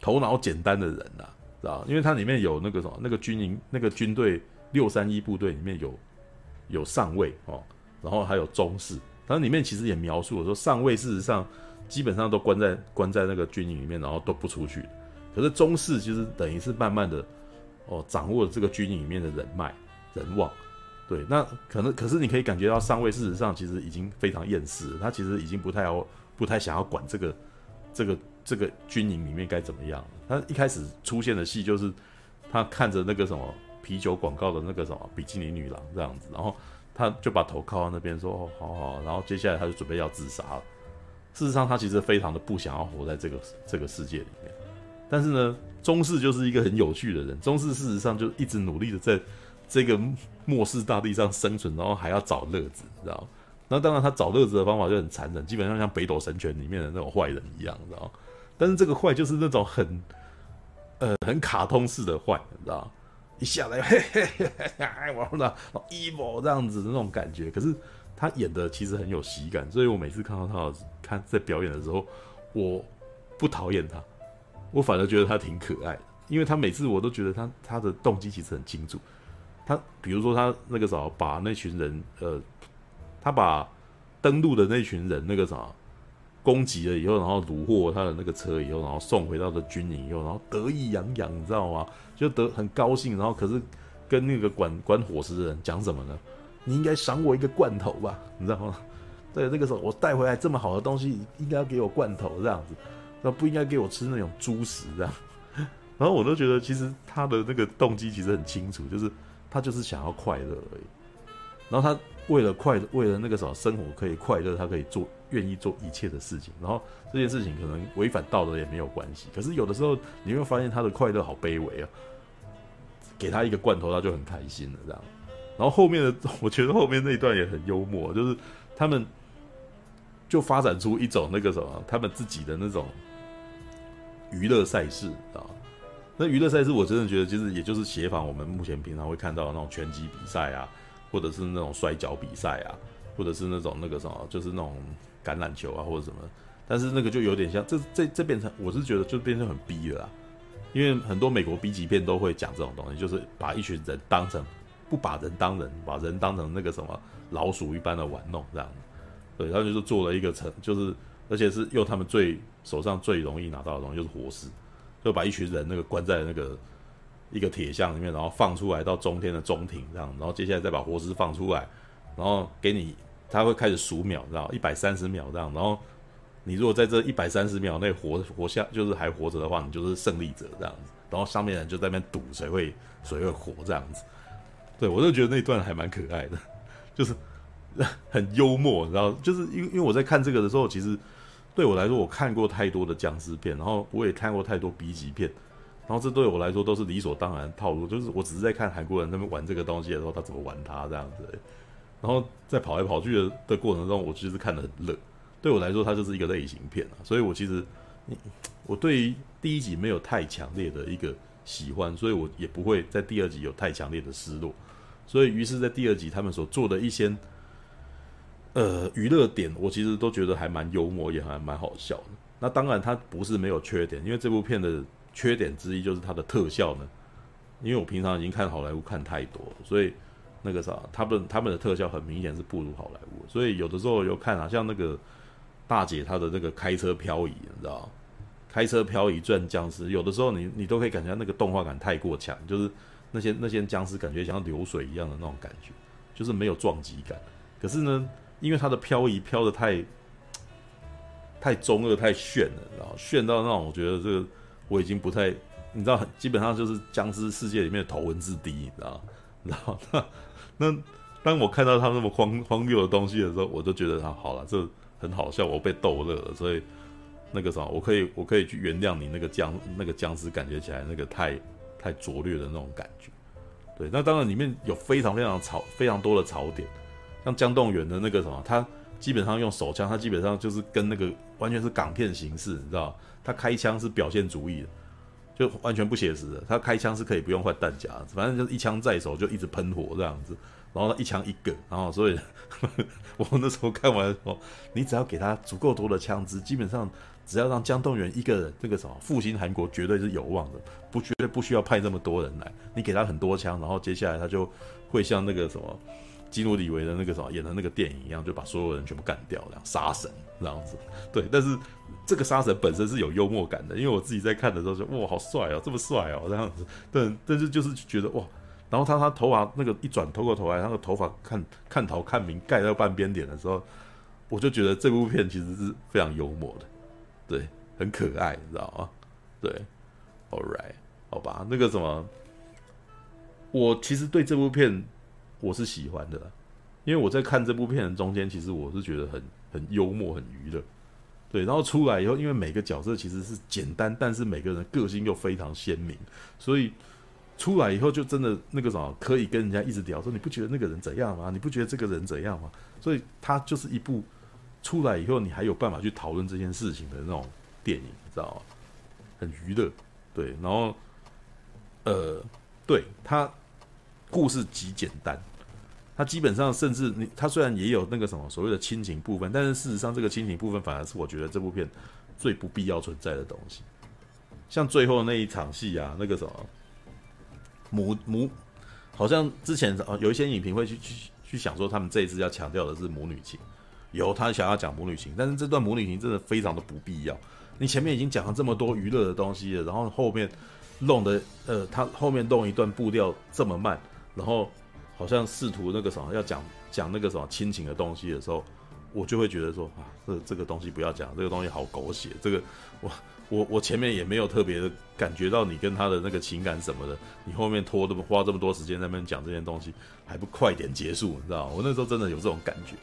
头脑简单的人呐、知道？因为它里面有那个什么，那个军营、那个军队六三一部队里面有有上尉哦，然后还有中士。然后里面其实也描述了说，上尉事实上基本上都关在关在那个军营里面，然后都不出去。可是中士其实等于是慢慢的哦，掌握了这个军营里面的人脉人望。对，那可能可是你可以感觉到上尉事实上其实已经非常厌世，他其实已经不太要不太想要管这个这个这个军营里面该怎么样。他一开始出现的戏就是他看着那个什么啤酒广告的那个什么比基尼女郎这样子，然后。他就把头靠在那边说：“哦，好好。”然后接下来他就准备要自杀了。事实上，他其实非常的不想要活在这个这个世界里面。但是呢，中士就是一个很有趣的人。中士事实上就一直努力的在这个末世大地上生存，然后还要找乐子，知道？那当然，他找乐子的方法就很残忍，基本上像《北斗神拳》里面的那种坏人一样，知道？但是这个坏就是那种很呃很卡通式的坏，你知道？一下来，嘿嘿嘿嘿，我说的 evil 这样子的那种感觉，可是他演的其实很有喜感，所以我每次看到他看在表演的时候，我不讨厌他，我反而觉得他挺可爱的，因为他每次我都觉得他他的动机其实很清楚，他比如说他那个啥把那群人，呃，他把登陆的那群人那个啥。攻击了以后，然后虏获他的那个车以后，然后送回到的军营以后，然后得意洋洋，你知道吗？就得很高兴，然后可是跟那个管管伙食的人讲什么呢？你应该赏我一个罐头吧，你知道吗？对，那个时候我带回来这么好的东西，应该要给我罐头这样子，那不应该给我吃那种猪食这样。然后我都觉得，其实他的那个动机其实很清楚，就是他就是想要快乐而已。然后他为了快，为了那个什么生活可以快乐，他可以做。愿意做一切的事情，然后这件事情可能违反道德也没有关系。可是有的时候你会发现他的快乐好卑微啊，给他一个罐头他就很开心了这样。然后后面的 我觉得后面那一段也很幽默，就是他们就发展出一种那个什么，他们自己的那种娱乐赛事啊。那娱乐赛事我真的觉得就是也就是协防我们目前平常会看到的那种拳击比赛啊，或者是那种摔跤比赛啊，或者是那种那个什么，就是那种。橄榄球啊，或者什么，但是那个就有点像，这这这变成，我是觉得就变成很逼了啦，因为很多美国 B 级片都会讲这种东西，就是把一群人当成不把人当人，把人当成那个什么老鼠一般的玩弄这样，对，他就是做了一个成，就是而且是用他们最手上最容易拿到的东西，就是活尸，就把一群人那个关在那个一个铁箱里面，然后放出来到中天的中庭这样，然后接下来再把活尸放出来，然后给你。他会开始数秒，知道一百三十秒这样，然后你如果在这一百三十秒内活活下，就是还活着的话，你就是胜利者这样子。然后上面人就在那边赌谁会谁会活这样子。对，我就觉得那段还蛮可爱的，就是很幽默，然后就是因为因为我在看这个的时候，其实对我来说，我看过太多的僵尸片，然后我也看过太多 B 级片，然后这对我来说都是理所当然的套路，就是我只是在看韩国人他们玩这个东西的时候，他怎么玩它这样子。然后在跑来跑去的的过程中，我其实看得很乐。对我来说，它就是一个类型片啊。所以我其实，我对于第一集没有太强烈的一个喜欢，所以我也不会在第二集有太强烈的失落。所以，于是，在第二集他们所做的一些呃娱乐点，我其实都觉得还蛮幽默，也还蛮好笑的。那当然，它不是没有缺点，因为这部片的缺点之一就是它的特效呢。因为我平常已经看好莱坞看太多，所以。那个啥，他们他们的特效很明显是不如好莱坞，所以有的时候有看啊，像那个大姐她的那个开车漂移，你知道开车漂移转僵尸，有的时候你你都可以感觉那个动画感太过强，就是那些那些僵尸感觉像流水一样的那种感觉，就是没有撞击感。可是呢，因为它的漂移飘的太太中二、太炫了，然后炫到那种，我觉得这个我已经不太，你知道，基本上就是僵尸世界里面的头文字 D，你知道然后 那。那当我看到他那么荒荒谬的东西的时候，我就觉得他好了，这很好笑，我被逗乐了，所以那个什么，我可以我可以去原谅你那个僵那个僵尸，感觉起来那个太太拙劣的那种感觉。对，那当然里面有非常非常槽非常多的槽点，像姜栋元的那个什么，他基本上用手枪，他基本上就是跟那个完全是港片形式，你知道，他开枪是表现主义的，就完全不写实的，他开枪是可以不用换弹夹，反正就是一枪在手就一直喷火这样子。然后他一枪一个，然后所以呵 呵我那时候看完的时候，你只要给他足够多的枪支，基本上只要让姜栋元一个人这个什么复兴韩国，绝对是有望的，不绝对不需要派这么多人来。你给他很多枪，然后接下来他就会像那个什么基努里维的那个什么演的那个电影一样，就把所有人全部干掉，这样杀神这样子。对，但是这个杀神本身是有幽默感的，因为我自己在看的时候就哇，好帅哦，这么帅哦，这样子。但但是就是觉得哇。然后他他头发那个一转，头过头来，那个头发看看头看明盖到半边脸的时候，我就觉得这部片其实是非常幽默的，对，很可爱，你知道吗？对，All right，好吧，那个什么，我其实对这部片我是喜欢的，因为我在看这部片的中间，其实我是觉得很很幽默、很娱乐，对。然后出来以后，因为每个角色其实是简单，但是每个人个性又非常鲜明，所以。出来以后就真的那个什么，可以跟人家一直聊说，你不觉得那个人怎样吗？你不觉得这个人怎样吗？所以他就是一部出来以后你还有办法去讨论这件事情的那种电影，你知道吗？很娱乐，对。然后，呃，对，他故事极简单，他基本上甚至你他虽然也有那个什么所谓的亲情部分，但是事实上这个亲情部分反而是我觉得这部片最不必要存在的东西。像最后那一场戏啊，那个什么。母母，好像之前啊有一些影评会去去去想说，他们这一次要强调的是母女情，有他想要讲母女情，但是这段母女情真的非常的不必要。你前面已经讲了这么多娱乐的东西了，然后后面弄的呃，他后面弄一段步调这么慢，然后好像试图那个什么要讲讲那个什么亲情的东西的时候，我就会觉得说啊，这这个东西不要讲，这个东西好狗血，这个 我。我我前面也没有特别的感觉到你跟他的那个情感什么的，你后面拖这么花这么多时间在那边讲这些东西，还不快点结束，你知道吗？我那时候真的有这种感觉。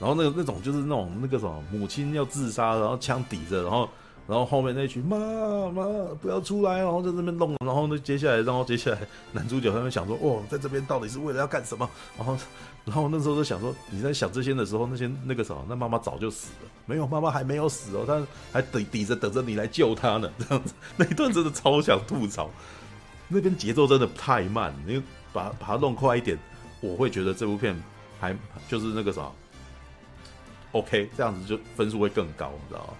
然后那个那种就是那种那个什么母亲要自杀，然后枪抵着，然后然后后面那群妈妈不要出来，然后在这边弄，然后呢接下来，然后接下来男主角他们想说，哦，在这边到底是为了要干什么？然后。然后那时候就想说，你在想这些的时候，那些那个什么，那妈妈早就死了。没有，妈妈还没有死哦，她还抵抵着等着你来救她呢。这样子，那一段真的超想吐槽。那边节奏真的太慢，你把把它弄快一点，我会觉得这部片还就是那个什么，OK，这样子就分数会更高，你知道吗？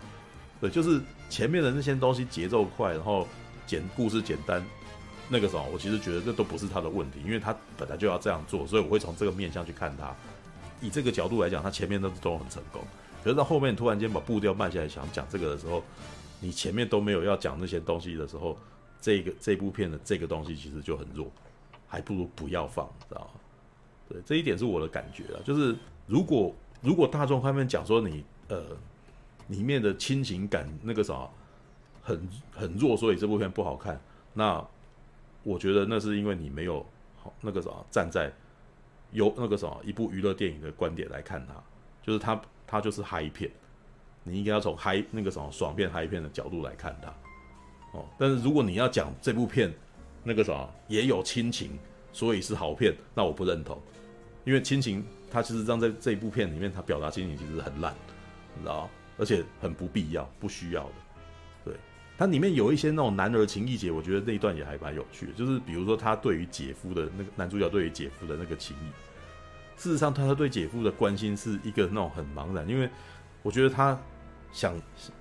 对，就是前面的那些东西节奏快，然后简故事简单。那个时候，我其实觉得这都不是他的问题，因为他本来就要这样做，所以我会从这个面向去看他。以这个角度来讲，他前面都都很成功。可是到后面突然间把步调慢下来，想讲这个的时候，你前面都没有要讲那些东西的时候，这个这部片的这个东西其实就很弱，还不如不要放，知道吗？对，这一点是我的感觉啊。就是如果如果大众方面讲说你呃里面的亲情感那个啥很很弱，所以这部片不好看，那。我觉得那是因为你没有好那个啥站在有那个什么一部娱乐电影的观点来看它，就是它它就是嗨片，你应该要从嗨那个什么爽片嗨片的角度来看它哦。但是如果你要讲这部片那个什么也有亲情，所以是好片，那我不认同，因为亲情它其实让在这一部片里面，它表达亲情其实很烂，你知道，而且很不必要、不需要的。对它里面有一些那种男儿情义节，我觉得那一段也还蛮有趣的。就是比如说他对于姐夫的那个男主角对于姐夫的那个情谊，事实上他对姐夫的关心是一个那种很茫然，因为我觉得他想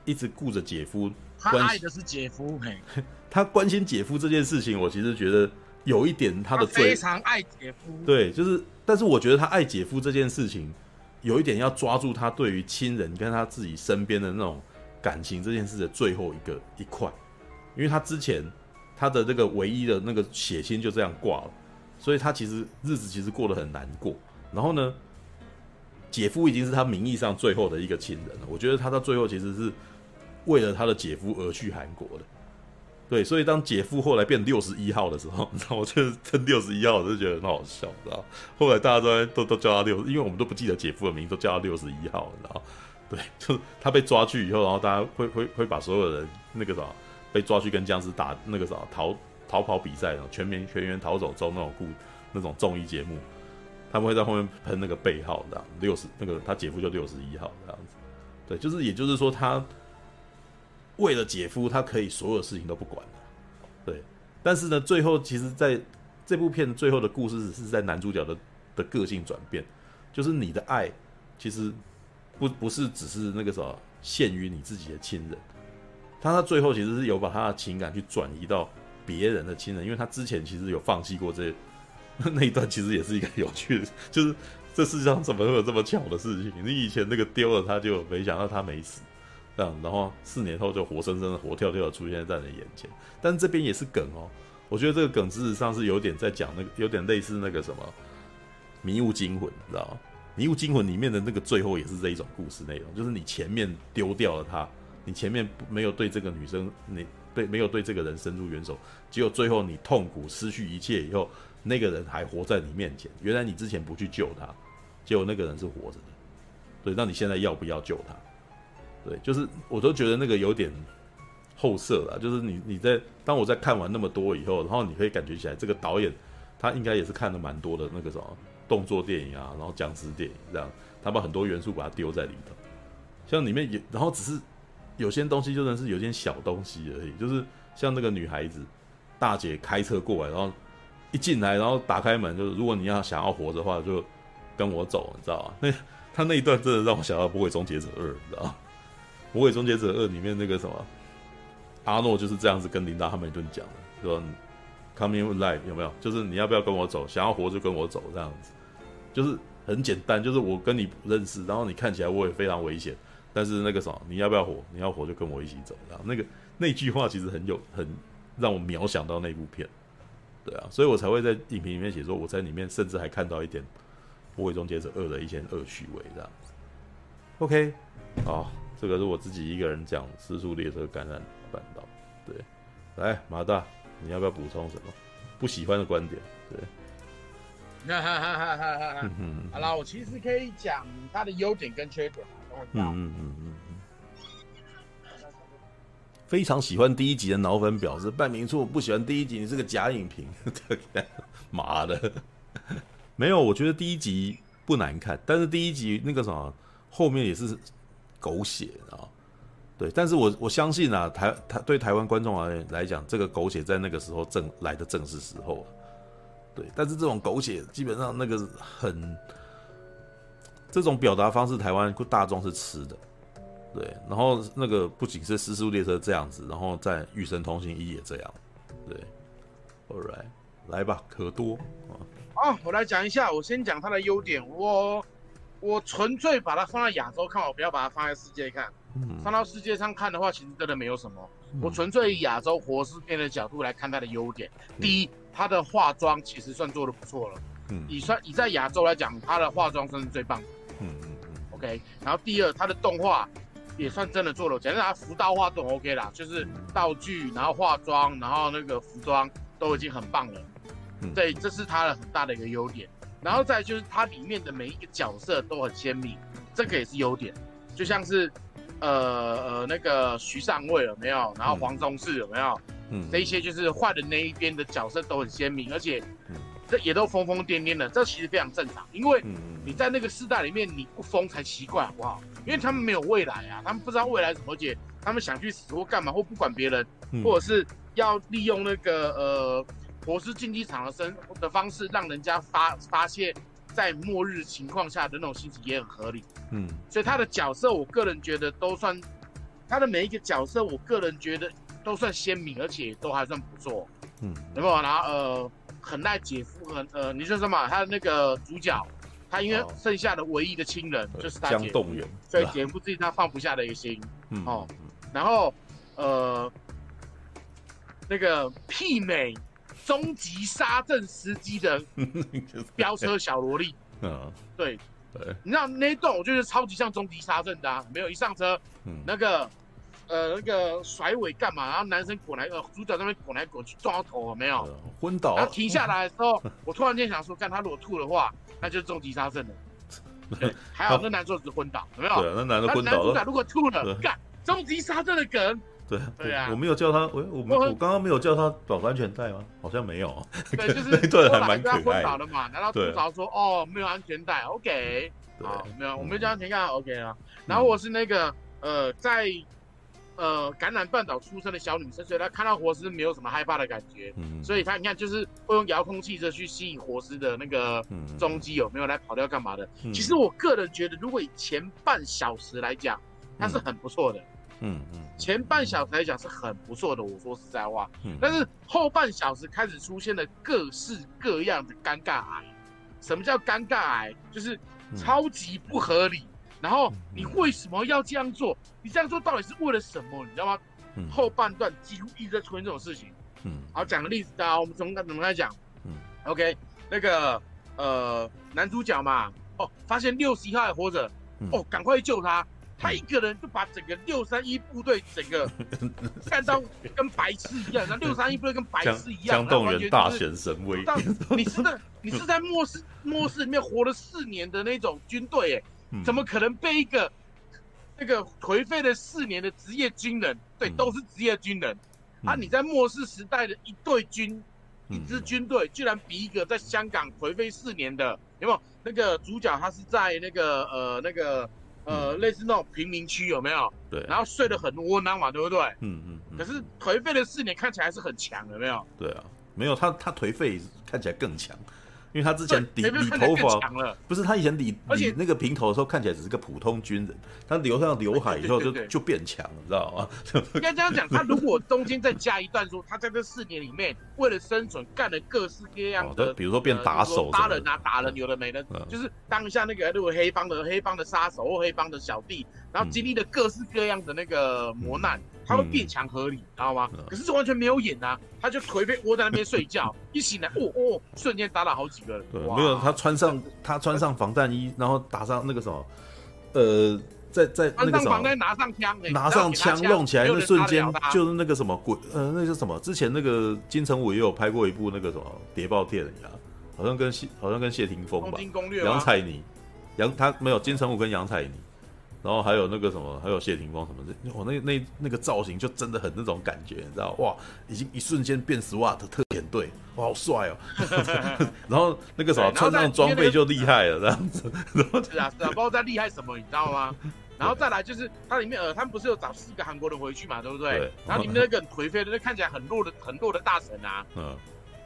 一直顾着姐夫，他爱的是姐夫，嘿，他关心姐夫这件事情，我其实觉得有一点他的罪，非常爱姐夫，对，就是，但是我觉得他爱姐夫这件事情，有一点要抓住他对于亲人跟他自己身边的那种。感情这件事的最后一个一块，因为他之前他的这个唯一的那个血亲就这样挂了，所以他其实日子其实过得很难过。然后呢，姐夫已经是他名义上最后的一个亲人了。我觉得他到最后其实是为了他的姐夫而去韩国的。对，所以当姐夫后来变六十一号的时候，你知道，我觉得这六十一号我就觉得很好笑，知道？后来大家都都都叫他六，因为我们都不记得姐夫的名字，都叫他六十一号，你知道？对，就是他被抓去以后，然后大家会会会把所有人那个啥被抓去跟僵尸打那个啥逃逃跑比赛，然后全民全员逃走中那种故那种综艺节目，他们会在后面喷那个背号这样六十那个他姐夫就六十一号这样子，对，就是也就是说他为了姐夫，他可以所有事情都不管，对，但是呢，最后其实在这部片最后的故事是在男主角的的个性转变，就是你的爱其实。不不是只是那个什么限于你自己的亲人，他他最后其实是有把他的情感去转移到别人的亲人，因为他之前其实有放弃过这 那一段，其实也是一个有趣的，就是这世上怎么会有这么巧的事情？你以前那个丢了他就没想到他没死，这样，然后四年后就活生生的活跳跳的出现在你眼前，但这边也是梗哦，我觉得这个梗事实上是有点在讲那个有点类似那个什么迷雾惊魂，你知道吗？《迷雾惊魂》里面的那个最后也是这一种故事内容，就是你前面丢掉了他，你前面没有对这个女生，你对没有对这个人伸出援手，结果最后你痛苦失去一切以后，那个人还活在你面前。原来你之前不去救他，结果那个人是活着的。对，那你现在要不要救他？对，就是我都觉得那个有点后设了，就是你你在当我在看完那么多以后，然后你可以感觉起来，这个导演他应该也是看了蛮多的那个什么。动作电影啊，然后僵尸电影这样，他把很多元素把它丢在里头，像里面有，然后只是有些东西就算是有些小东西而已，就是像那个女孩子大姐开车过来，然后一进来，然后打开门，就是如果你要想要活着的话，就跟我走，你知道吗？那他那一段真的让我想到《不会终结者二》，你知道吗？《魔鬼终结者二》里面那个什么阿诺就是这样子跟琳达他们一顿讲的，说 “Coming life” 有没有？就是你要不要跟我走？想要活就跟我走这样子。就是很简单，就是我跟你不认识，然后你看起来我也非常危险，但是那个什么，你要不要活？你要活就跟我一起走。然后那个那句话其实很有很让我秒想到那部片，对啊，所以我才会在影评里面写说，我在里面甚至还看到一点《魔鬼终结者二》的一些恶趣味这样子。OK，好，这个是我自己一个人讲《尸速列车感染半岛》，对，来马大，你要不要补充什么不喜欢的观点？对。哈哈哈哈哈哈！好了，我其实可以讲它的优点跟缺点。嗯嗯嗯嗯嗯。非常喜欢第一集的脑粉表示，半明处不喜欢第一集，你是个假影评。妈的，没有，我觉得第一集不难看，但是第一集那个什么后面也是狗血啊。对，但是我我相信啊，台台对台湾观众来来讲，这个狗血在那个时候正来的正是时候啊。对，但是这种狗血基本上那个很，这种表达方式台湾大众是吃的，对。然后那个不仅是《尸速列车》这样子，然后在《与神同行一》也这样，对。All right，来吧，可多啊。啊，我来讲一下，我先讲它的优点。我我纯粹把它放在亚洲看，我不要把它放在世界看。嗯。放到世界上看的话，其实真的没有什么。嗯、我纯粹以亚洲活尸片的角度来看它的优点。嗯、第一。它的化妆其实算做的不错了，嗯，以算以在亚洲来讲，它的化妆算是最棒的，嗯嗯嗯，OK。然后第二，它的动画也算真的做了，简直他服道化都 OK 啦，就是道具，然后化妆，然后那个服装都已经很棒了，嗯，对，这是它的很大的一个优点。然后再就是它里面的每一个角色都很鲜明，这个也是优点，就像是呃呃那个徐尚伟有没有？然后黄宗士有没有？嗯，这一些就是坏的那一边的角色都很鲜明，而且，这也都疯疯癫癫的，这其实非常正常，因为你在那个世代里面你不疯才奇怪，好不好？因为他们没有未来啊，他们不知道未来怎么解，他们想去死或干嘛或不管别人，或者是要利用那个呃活尸竞技场的生的方式，让人家发发泄在末日情况下的那种心情也很合理。嗯，所以他的角色，我个人觉得都算，他的每一个角色，我个人觉得。都算鲜明，而且都还算不错，嗯，有没有？然后呃，很爱姐夫，很呃，你说什么？他的那个主角，他因为剩下的唯一的亲人就是他姐夫，所以姐夫自己他放不下的一个心，嗯哦，然后呃，那个媲美终极杀阵司机的 飙车小萝莉，嗯，对对，你知道那一段我觉得超级像终极杀阵的，啊，没有一上车，嗯，那个。呃，那个甩尾干嘛？然后男生滚来，呃，主角在那边滚来滚去，撞到头了没有？昏倒。然后停下来的时候，我突然间想说，干他如果吐的话，那就是终极杀阵了。对，还好那男主角昏倒，有没有？对啊，那男的昏倒了。男主角如果吐了，干终极杀阵的梗。对对啊，我没有叫他，我我我刚刚没有叫他绑安全带吗？好像没有。对，就是那段还蛮可爱。昏倒了嘛，难道吐槽说哦没有安全带，OK，好，没有，我没有叫安全带，OK 啊。然后我是那个呃在。呃，橄榄半岛出生的小女生，所以她看到活尸没有什么害怕的感觉，嗯，所以她你看就是会用遥控汽车去吸引活尸的那个踪迹有没有来跑掉干嘛的？嗯、其实我个人觉得，如果以前半小时来讲，它是很不错的，嗯嗯，前半小时来讲是很不错的，我说实在话，嗯，但是后半小时开始出现了各式各样的尴尬癌，什么叫尴尬癌？就是超级不合理。然后你为什么要这样做？你这样做到底是为了什么？你知道吗？嗯、后半段几乎一直在出现这种事情。嗯，好，讲个例子啊，我们从怎么来讲？嗯，OK，那个呃男主角嘛，哦，发现六十一号还活着，嗯、哦，赶快去救他。他一个人就把整个六三一部队整个 干到跟白痴一样，那六三一部队跟白痴一样，江动员大显神威。你是在你是在末世末世里面活了四年的那种军队，哎。怎么可能被一个那个颓废了四年的职业军人，对，都是职业军人，嗯、啊！你在末世时代的一队军，嗯、一支军队，居然比一个在香港颓废四年的，有没有？那个主角他是在那个呃那个呃、嗯、类似那种贫民区，有没有？对。然后睡得很窝囊嘛，对不对？嗯嗯。嗯，可是颓废了四年，看起来是很强，有没有？对啊，没有他他颓废看起来更强。因为他之前理理头发，不是他以前理理那个平头的时候看起来只是个普通军人，他留上刘海以后就就变强了，知道吗？应该这样讲，他如果中间再加一段说，他在这四年里面为了生存干了各式各样的，比如说变打手、杀人啊、打人有的没的，就是当下那个如果黑帮的黑帮的杀手或黑帮的小弟，然后经历了各式各样的那个磨难。他会变强合理，知道吗？可是这完全没有演啊，他就颓废窝在那边睡觉，一醒来，哦哦，瞬间打倒好几个人。对，没有他穿上他穿上防弹衣，然后打上那个什么，呃，在在那个什么，拿上枪，拿上枪用起来那瞬间，就是那个什么鬼，呃，那是什么？之前那个金城武也有拍过一部那个什么谍报电影啊，好像跟谢好像跟谢霆锋吧，杨采妮，杨他没有金城武跟杨采妮。然后还有那个什么，还有谢霆锋什么的，我那那那个造型就真的很那种感觉，你知道哇，已经一瞬间变 SWAT 特遣队，哇，好帅哦。然后那个什么穿上装备就厉害了，这样子。是啊是啊，不知道在厉害什么，你知道吗？然后再来就是它里面呃，他们不是有找四个韩国人回去嘛，对不对？对。然后里面那个很颓废的，那看起来很弱的很弱的大神啊，嗯，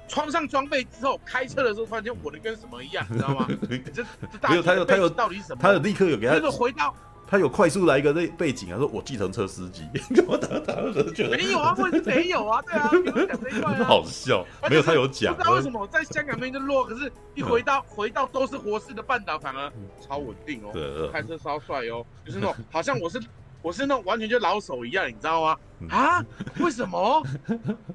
穿上装备之后开车的时候，突然间火的跟什么一样，你知道吗？这这大有他有他有到底是什么？他有立刻有给他就是回到。他有快速来一个那背景啊，说我计程车司机，干嘛打打的觉得没有啊，或者是 没有啊，对啊，没有讲这一段啊，好笑，没有他有讲，不知道为什么在香港那边就弱，可是一回到回到都是活尸的半岛，反而超稳定哦，开车超帅哦，就是那种好像我是我是那种完全就老手一样，你知道吗？啊，为什么？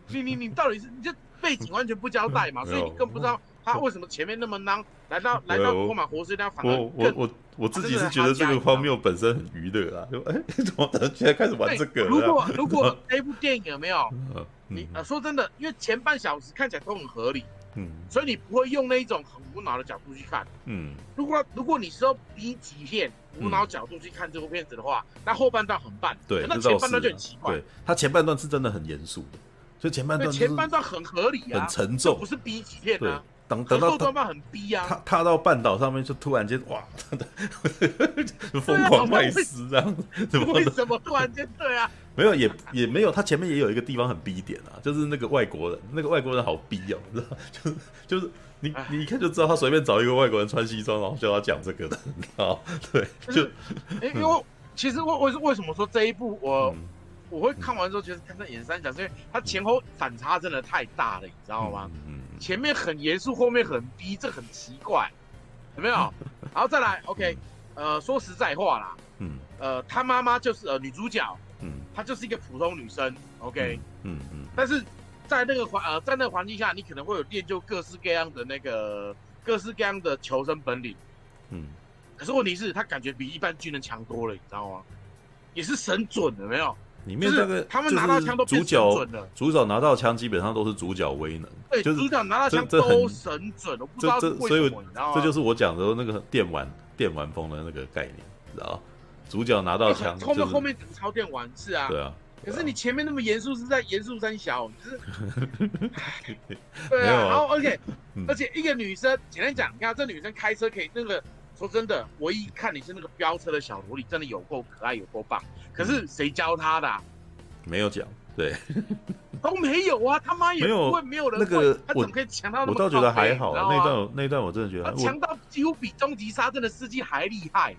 你你你到底是你这背景完全不交代嘛，所以你更不知道。他为什么前面那么孬，来到来到罗马活尸那反而我我我我自己是觉得这个荒谬本身很娱乐啊，就 哎怎么现在开始玩这个？如果如果这部电影有没有？你呃说真的，因为前半小时看起来都很合理，嗯，所以你不会用那一种很无脑的角度去看，嗯，如果如果你是用 B 级片无脑角度去看这部片子的话，那后半段很棒，对，那前半段就很奇怪，对，他前半段是真的很严肃的，所以前半段前半段很合理啊，很沉重，不是 B 级片啊。等等到他很逼啊，踏踏到半岛上面就突然间哇，疯狂卖尸这样，怎么为什么突然间对啊？没有也也没有，他前面也有一个地方很逼点啊，就是那个外国人，那个外国人好逼哦，你知道，就是就是你你一看就知道他随便找一个外国人穿西装，然后就要讲这个的，你知道？对，就哎，因为其实为为为什么说这一部我我会看完之后觉得看在演三角，是因为他前后反差真的太大了，你知道吗？嗯。前面很严肃，后面很逼，这很奇怪，有没有？然后再来，OK，呃，说实在话啦，嗯，呃，他妈妈就是呃女主角，嗯，她就是一个普通女生，OK，嗯嗯，但是在那个环呃在那个环境下，你可能会有练就各式各样的那个各式各样的求生本领，嗯，可是问题是她感觉比一般军人强多了，你知道吗？也是神准，的没有？里面那个他们拿到枪都主角，主角拿到枪基本上都是主角威能。对，就是主角拿到枪都神准，我不知道为什么，所以这就是我讲的那个电玩电玩风的那个概念，知道主角拿到枪，后面后面超电玩是啊，对啊。可是你前面那么严肃，是在严肃三小，就是，对啊。然后而且而且一个女生，简单讲，你看这女生开车可以那个。说真的，我一看你是那个飙车的小萝莉，真的有够可爱，有够棒。可是谁教他的、啊？没有讲，对，都没有啊！他妈也不会没有人那个，他怎么可以强到那么？我倒觉得还好，那段那段我真的觉得他强到几乎比终极杀阵的司机还厉害耶！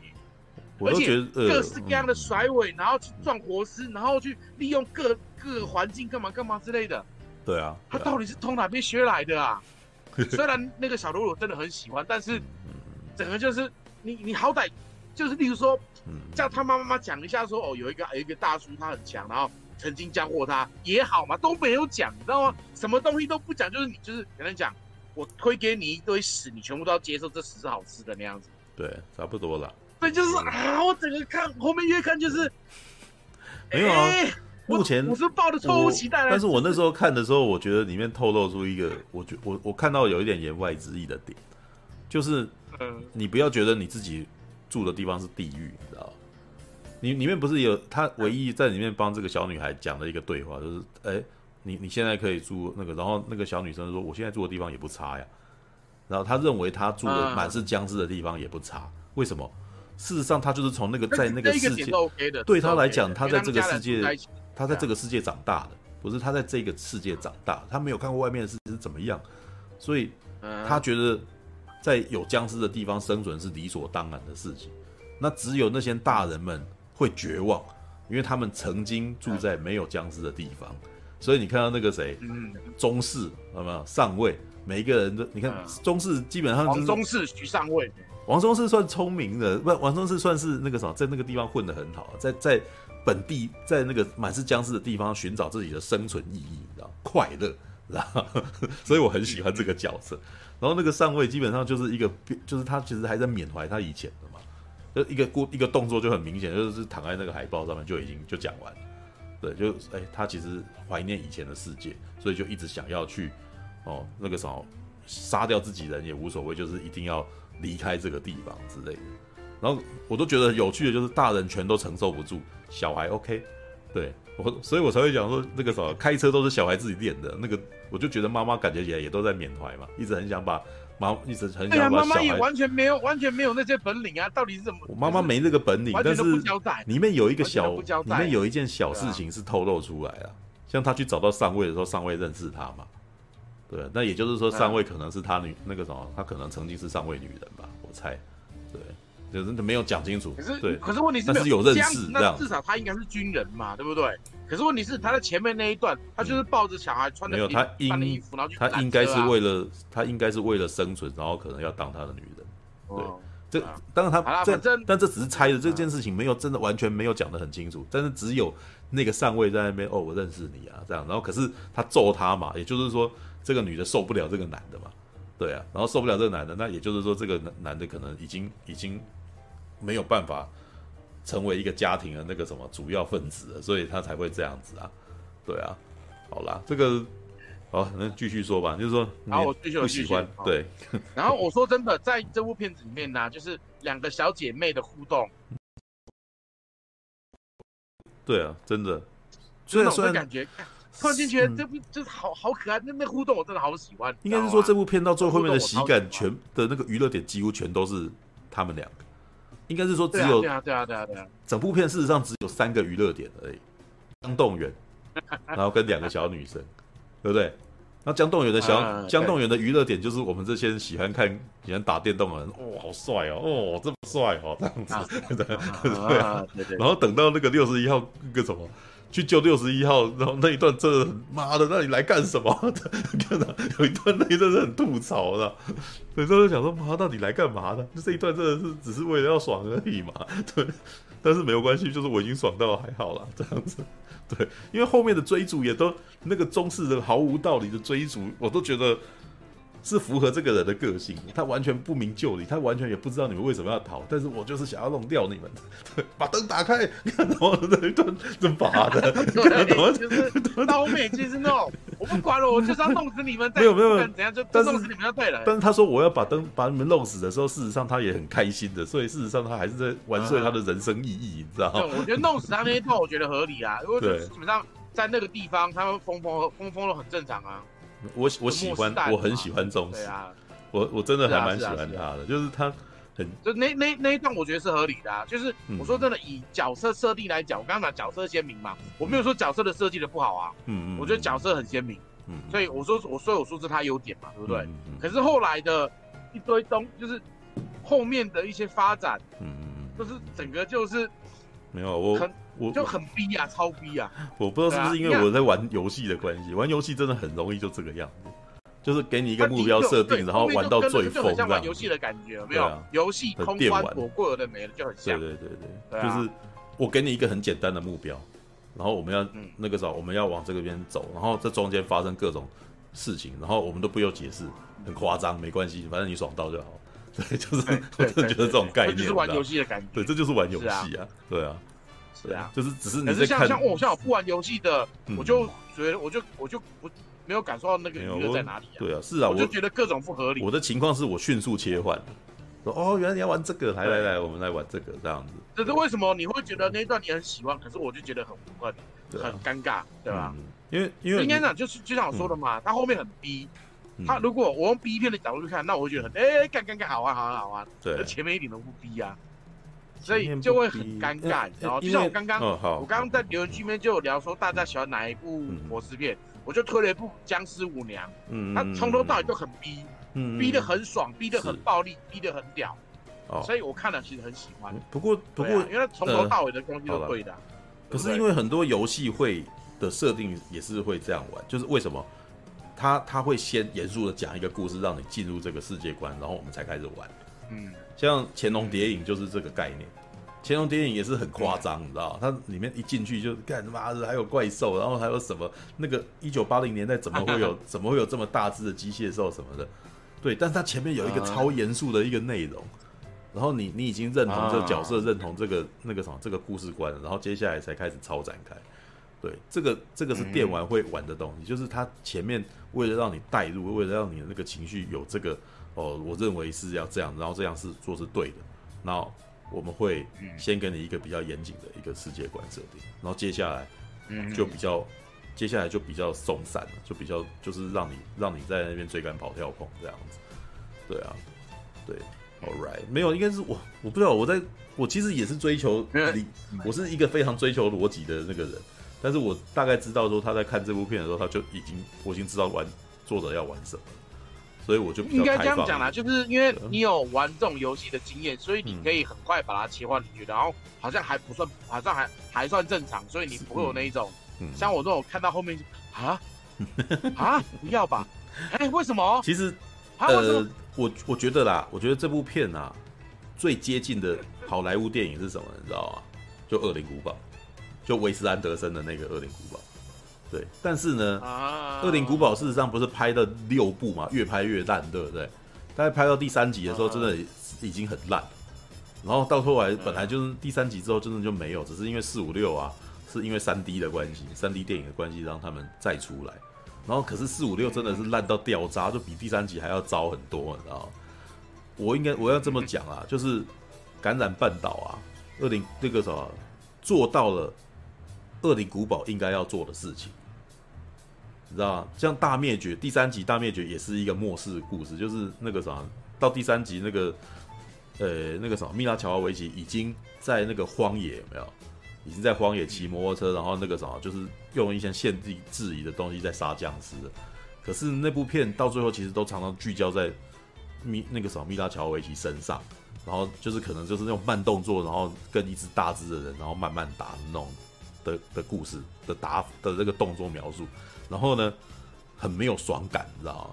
我都觉得各式各样的甩尾，然后去撞活尸，然后去利用各各个环境干嘛干嘛之类的。对啊，他到底是从哪边学来的啊？虽然那个小萝莉我真的很喜欢，但是。整个就是你，你好歹就是，例如说，叫他妈妈讲一下说，哦，有一个有一个大叔他很强，然后曾经教过他也好嘛，都没有讲，你知道吗？什么东西都不讲，就是你就是跟他讲，我推给你一堆屎，你全部都要接受，这屎是好吃的那样子。对，差不多了。对，就是啊，我整个看后面越看就是 没有啊。目前我是抱着错误期待，但是我那时候看的时候，我觉得里面透露出一个，我觉我我看到有一点言外之意的点，就是。嗯，你不要觉得你自己住的地方是地狱，你知道？你里面不是有他唯一在里面帮这个小女孩讲的一个对话，就是，哎、欸，你你现在可以住那个，然后那个小女生说，我现在住的地方也不差呀。然后他认为他住的满是僵尸的地方也不差，为什么？事实上，他就是从那个在那个世界，对他来讲，他在这个世界，他在这个世界长大的，不是他在这个世界长大，他没有看过外面的世界是怎么样，所以他觉得。在有僵尸的地方生存是理所当然的事情，那只有那些大人们会绝望，因为他们曾经住在没有僵尸的地方，所以你看到那个谁，宗室有没有上位？每一个人都，你看中士基本上就是宗室许上位，王中士算聪明的，不，王中士算是那个什么，在那个地方混得很好，在在本地，在那个满是僵尸的地方寻找自己的生存意义，你知道，快乐，然后，所以我很喜欢这个角色。然后那个上尉基本上就是一个，就是他其实还在缅怀他以前的嘛，就一个过一个动作就很明显，就是躺在那个海报上面就已经就讲完，对，就哎他其实怀念以前的世界，所以就一直想要去哦那个什么杀掉自己人也无所谓，就是一定要离开这个地方之类的。然后我都觉得有趣的就是大人全都承受不住，小孩 OK，对。我，所以我才会讲说那个什么开车都是小孩自己练的那个。我就觉得妈妈感觉也也都在缅怀嘛，一直很想把妈，一直很想把小孩。妈妈也完全没有，完全没有那些本领啊！到底是怎么？我妈妈没那个本领，但是里面有一个小，里面有一件小事情是透露出来了。像他去找到上位的时候，上位认识他嘛？对，那也就是说，上位可能是他女那个什么，他可能曾经是上位女人吧？我猜，对。就是没有讲清楚，可是对，可是问题是，但是有认识，那至少他应该是军人嘛，对不对？可是问题是，他在前面那一段，他就是抱着小孩穿没有他穿的衣服，然后去、啊、他应该是为了他应该是为了生存，然后可能要当他的女人。对，哦、这当然他这但这只是猜的，这件事情没有真的完全没有讲得很清楚。但是只有那个上尉在那边哦，我认识你啊，这样。然后可是他揍他嘛，也就是说这个女的受不了这个男的嘛，对啊。然后受不了这个男的，那也就是说这个男男的可能已经已经。没有办法成为一个家庭的那个什么主要分子了，所以他才会这样子啊，对啊，好啦，这个好，那继续说吧，就是说，然后我继续不喜欢，对，然后我说真的，在这部片子里面呢、啊，就是两个小姐妹的互动，对啊，真的，所以我感觉突然间觉得这部就是好好可爱，那那互动我真的好喜欢。应该是说这部片到最后面的喜感全的那个娱乐点几乎全都是他们两个。应该是说只有对啊对啊对啊对啊，整部片事实上只有三个娱乐点而已，江动员，然后跟两个小女生，对不对？那江动员的小江动员的娱乐点就是我们这些喜欢看喜欢打电动的人，哇，好帅哦，哦，这么帅哦，这样子，对对对，然后等到那个六十一号那个什么。去救六十一号，然后那一段真的妈的，那你来干什么？看到有一段那一段是很吐槽的，有时候想说妈，到底来干嘛的？就这一段真的是只是为了要爽而已嘛？对，但是没有关系，就是我已经爽到还好了，这样子。对，因为后面的追逐也都那个中式的毫无道理的追逐，我都觉得是符合这个人的个性，他完全不明就里，他完全也不知道你们为什么要逃，但是我就是想要弄掉你们，把灯打开，看到那一段真拔的，对，就是到后面其实那种我不管了，我就是要弄死你们，没有没有，怎样就但弄死你们就对了。但是他说我要把灯把你们弄死的时候，事实上他也很开心的，所以事实上他还是在玩碎他的人生意义，你知道吗？我觉得弄死他那一套我觉得合理啊，因为基本上在那个地方他们疯疯疯疯都很正常啊。我我喜欢，我很喜欢宗师。啊，我我真的还蛮喜欢他的，啊啊啊、就是他很就那那那一段，我觉得是合理的啊。就是我说真的，以角色设定来讲，我刚刚讲角色鲜明嘛，我没有说角色的设计的不好啊。嗯嗯，我觉得角色很鲜明。嗯，所以我说我所以我说是他优点嘛，对不对？嗯嗯。可是后来的一堆东，就是后面的一些发展，嗯嗯，就是整个就是没有我。我就很逼啊，超逼啊！我不知道是不是因为我在玩游戏的关系，啊、玩游戏真的很容易就这个样子，就是给你一个目标设定，然后玩到最疯，就很像玩游戏的感觉，有没有？游戏通关躲过了的没了，就很像。对对对对，就是我给你一个很简单的目标，然后我们要那个时候我们要往这个边走，然后这中间发生各种事情，然后我们都不用解释，很夸张，没关系，反正你爽到就好。对，就是我真的觉得这种概念，就是玩游戏的感觉。对，这就是玩游戏啊，对啊。对啊，就是只是你可是像像我像我不玩游戏的，我就觉得我就我就不没有感受到那个娱乐在哪里啊。对啊，是啊，我就觉得各种不合理。我的情况是我迅速切换，说哦，原来你要玩这个，来来来，我们来玩这个这样子。可是为什么你会觉得那一段你很喜欢，可是我就觉得很很很尴尬，对吧？因为因为应该讲就是就像我说的嘛，他后面很逼，他如果我用逼片的角度去看，那我会觉得很哎干干干，好玩好玩好玩。对，前面一点都不逼啊。所以就会很尴尬，然后就像我刚刚，我刚刚在留言区面就有聊说大家喜欢哪一部活尸片，我就推了一部《僵尸舞娘》，嗯，他从头到尾都很逼，嗯，逼得很爽，逼得很暴力，逼得很屌，哦，所以我看了其实很喜欢。不过不过，因为从头到尾的东西都对的。可是因为很多游戏会的设定也是会这样玩，就是为什么他他会先严肃的讲一个故事，让你进入这个世界观，然后我们才开始玩。嗯，像《潜龙谍影》就是这个概念，《乾隆谍影》也是很夸张，你知道它里面一进去就干他妈的，还有怪兽，然后还有什么那个一九八零年代怎么会有 怎么会有这么大只的机械兽什么的？对，但是它前面有一个超严肃的一个内容，然后你你已经认同这个角色，认同这个那个什么这个故事观，然后接下来才开始超展开。对，这个这个是电玩会玩的东西，就是它前面为了让你带入，为了让你的那个情绪有这个。哦，我认为是要这样，然后这样是做是对的。那我们会先给你一个比较严谨的一个世界观设定，然后接下来就比较，接下来就比较松散了，就比较就是让你让你在那边追赶跑跳碰这样子。对啊，对，All right，没有，应该是我，我不知道，我在我其实也是追求理，我是一个非常追求逻辑的那个人，但是我大概知道说他在看这部片的时候，他就已经我已经知道玩作者要玩什么。所以我就应该这样讲啦，就是因为你有玩这种游戏的经验，所以你可以很快把它切换进去，然后好像还不算，好像还还算正常，所以你不会有那一种，像我这种看到后面啊 啊不要吧？哎，为什么？其实呃，我我觉得啦，我觉得这部片啊，最接近的好莱坞电影是什么？你知道吗？就《恶灵古堡》，就维斯安德森的那个《恶灵古堡》。对，但是呢，《恶灵古堡》事实上不是拍了六部嘛，越拍越烂，对不对？大概拍到第三集的时候，真的已经很烂。然后到后来，本来就是第三集之后，真的就没有，只是因为四五六啊，是因为三 D 的关系，三 D 电影的关系，让他们再出来。然后可是四五六真的是烂到掉渣，就比第三集还要糟很多，你知道吗？我应该我要这么讲啊，就是《感染半岛》啊，恶灵那个什么做到了。恶灵古堡应该要做的事情，你知道？像大灭绝第三集，大灭绝也是一个末世故事，就是那个啥，到第三集那个，呃，那个什么，蜜拉乔瓦维奇已经在那个荒野没有？已经在荒野骑摩托车，然后那个什么，就是用一些限制质疑的东西在杀僵尸。可是那部片到最后其实都常常聚焦在蜜那个什么蜜拉乔瓦维奇身上，然后就是可能就是那种慢动作，然后跟一只大只的人，然后慢慢打那种。的的故事的打的这个动作描述，然后呢，很没有爽感，你知道吗？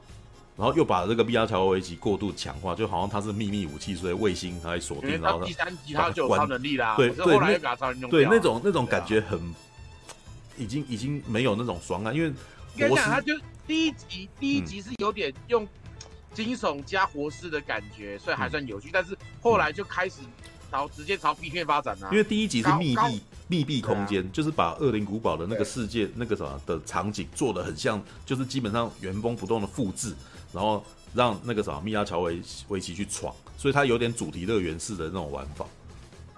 然后又把这个毕加乔瓦维奇过度强化，就好像他是秘密武器，所以卫星它还锁定，然后第三集他就有超能力啦，对对，那对那种那种感觉很，已经已经没有那种爽感，因为跟你讲，他就第一集第一集是有点用惊悚加活尸的感觉，所以还算有趣。嗯、但是后来就开始朝直接朝 B 片发展了，因为第一集是密闭密闭空间，啊、就是把恶灵古堡的那个世界那个什么的场景做的很像，就是基本上原封不动的复制，然后让那个什么蜜拉乔维维奇去闯，所以它有点主题乐园式的那种玩法。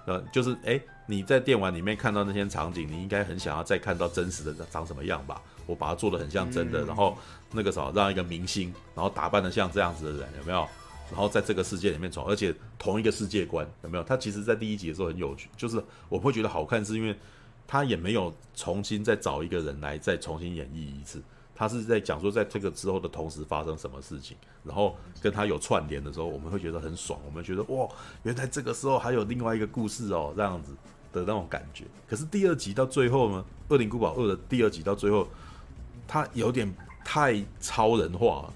呃，就是哎、欸，你在电玩里面看到那些场景，你应该很想要再看到真实的长什么样吧？我把它做的很像真的，嗯、然后那个啥，让一个明星，然后打扮的像这样子的人，有没有？然后在这个世界里面闯，而且同一个世界观，有没有？他其实在第一集的时候很有趣，就是我会觉得好看，是因为他也没有重新再找一个人来再重新演绎一次，他是在讲说在这个之后的同时发生什么事情，然后跟他有串联的时候，我们会觉得很爽，我们觉得哇，原来这个时候还有另外一个故事哦，这样子的那种感觉。可是第二集到最后呢，《恶灵古堡二》的第二集到最后。他有点太超人化了，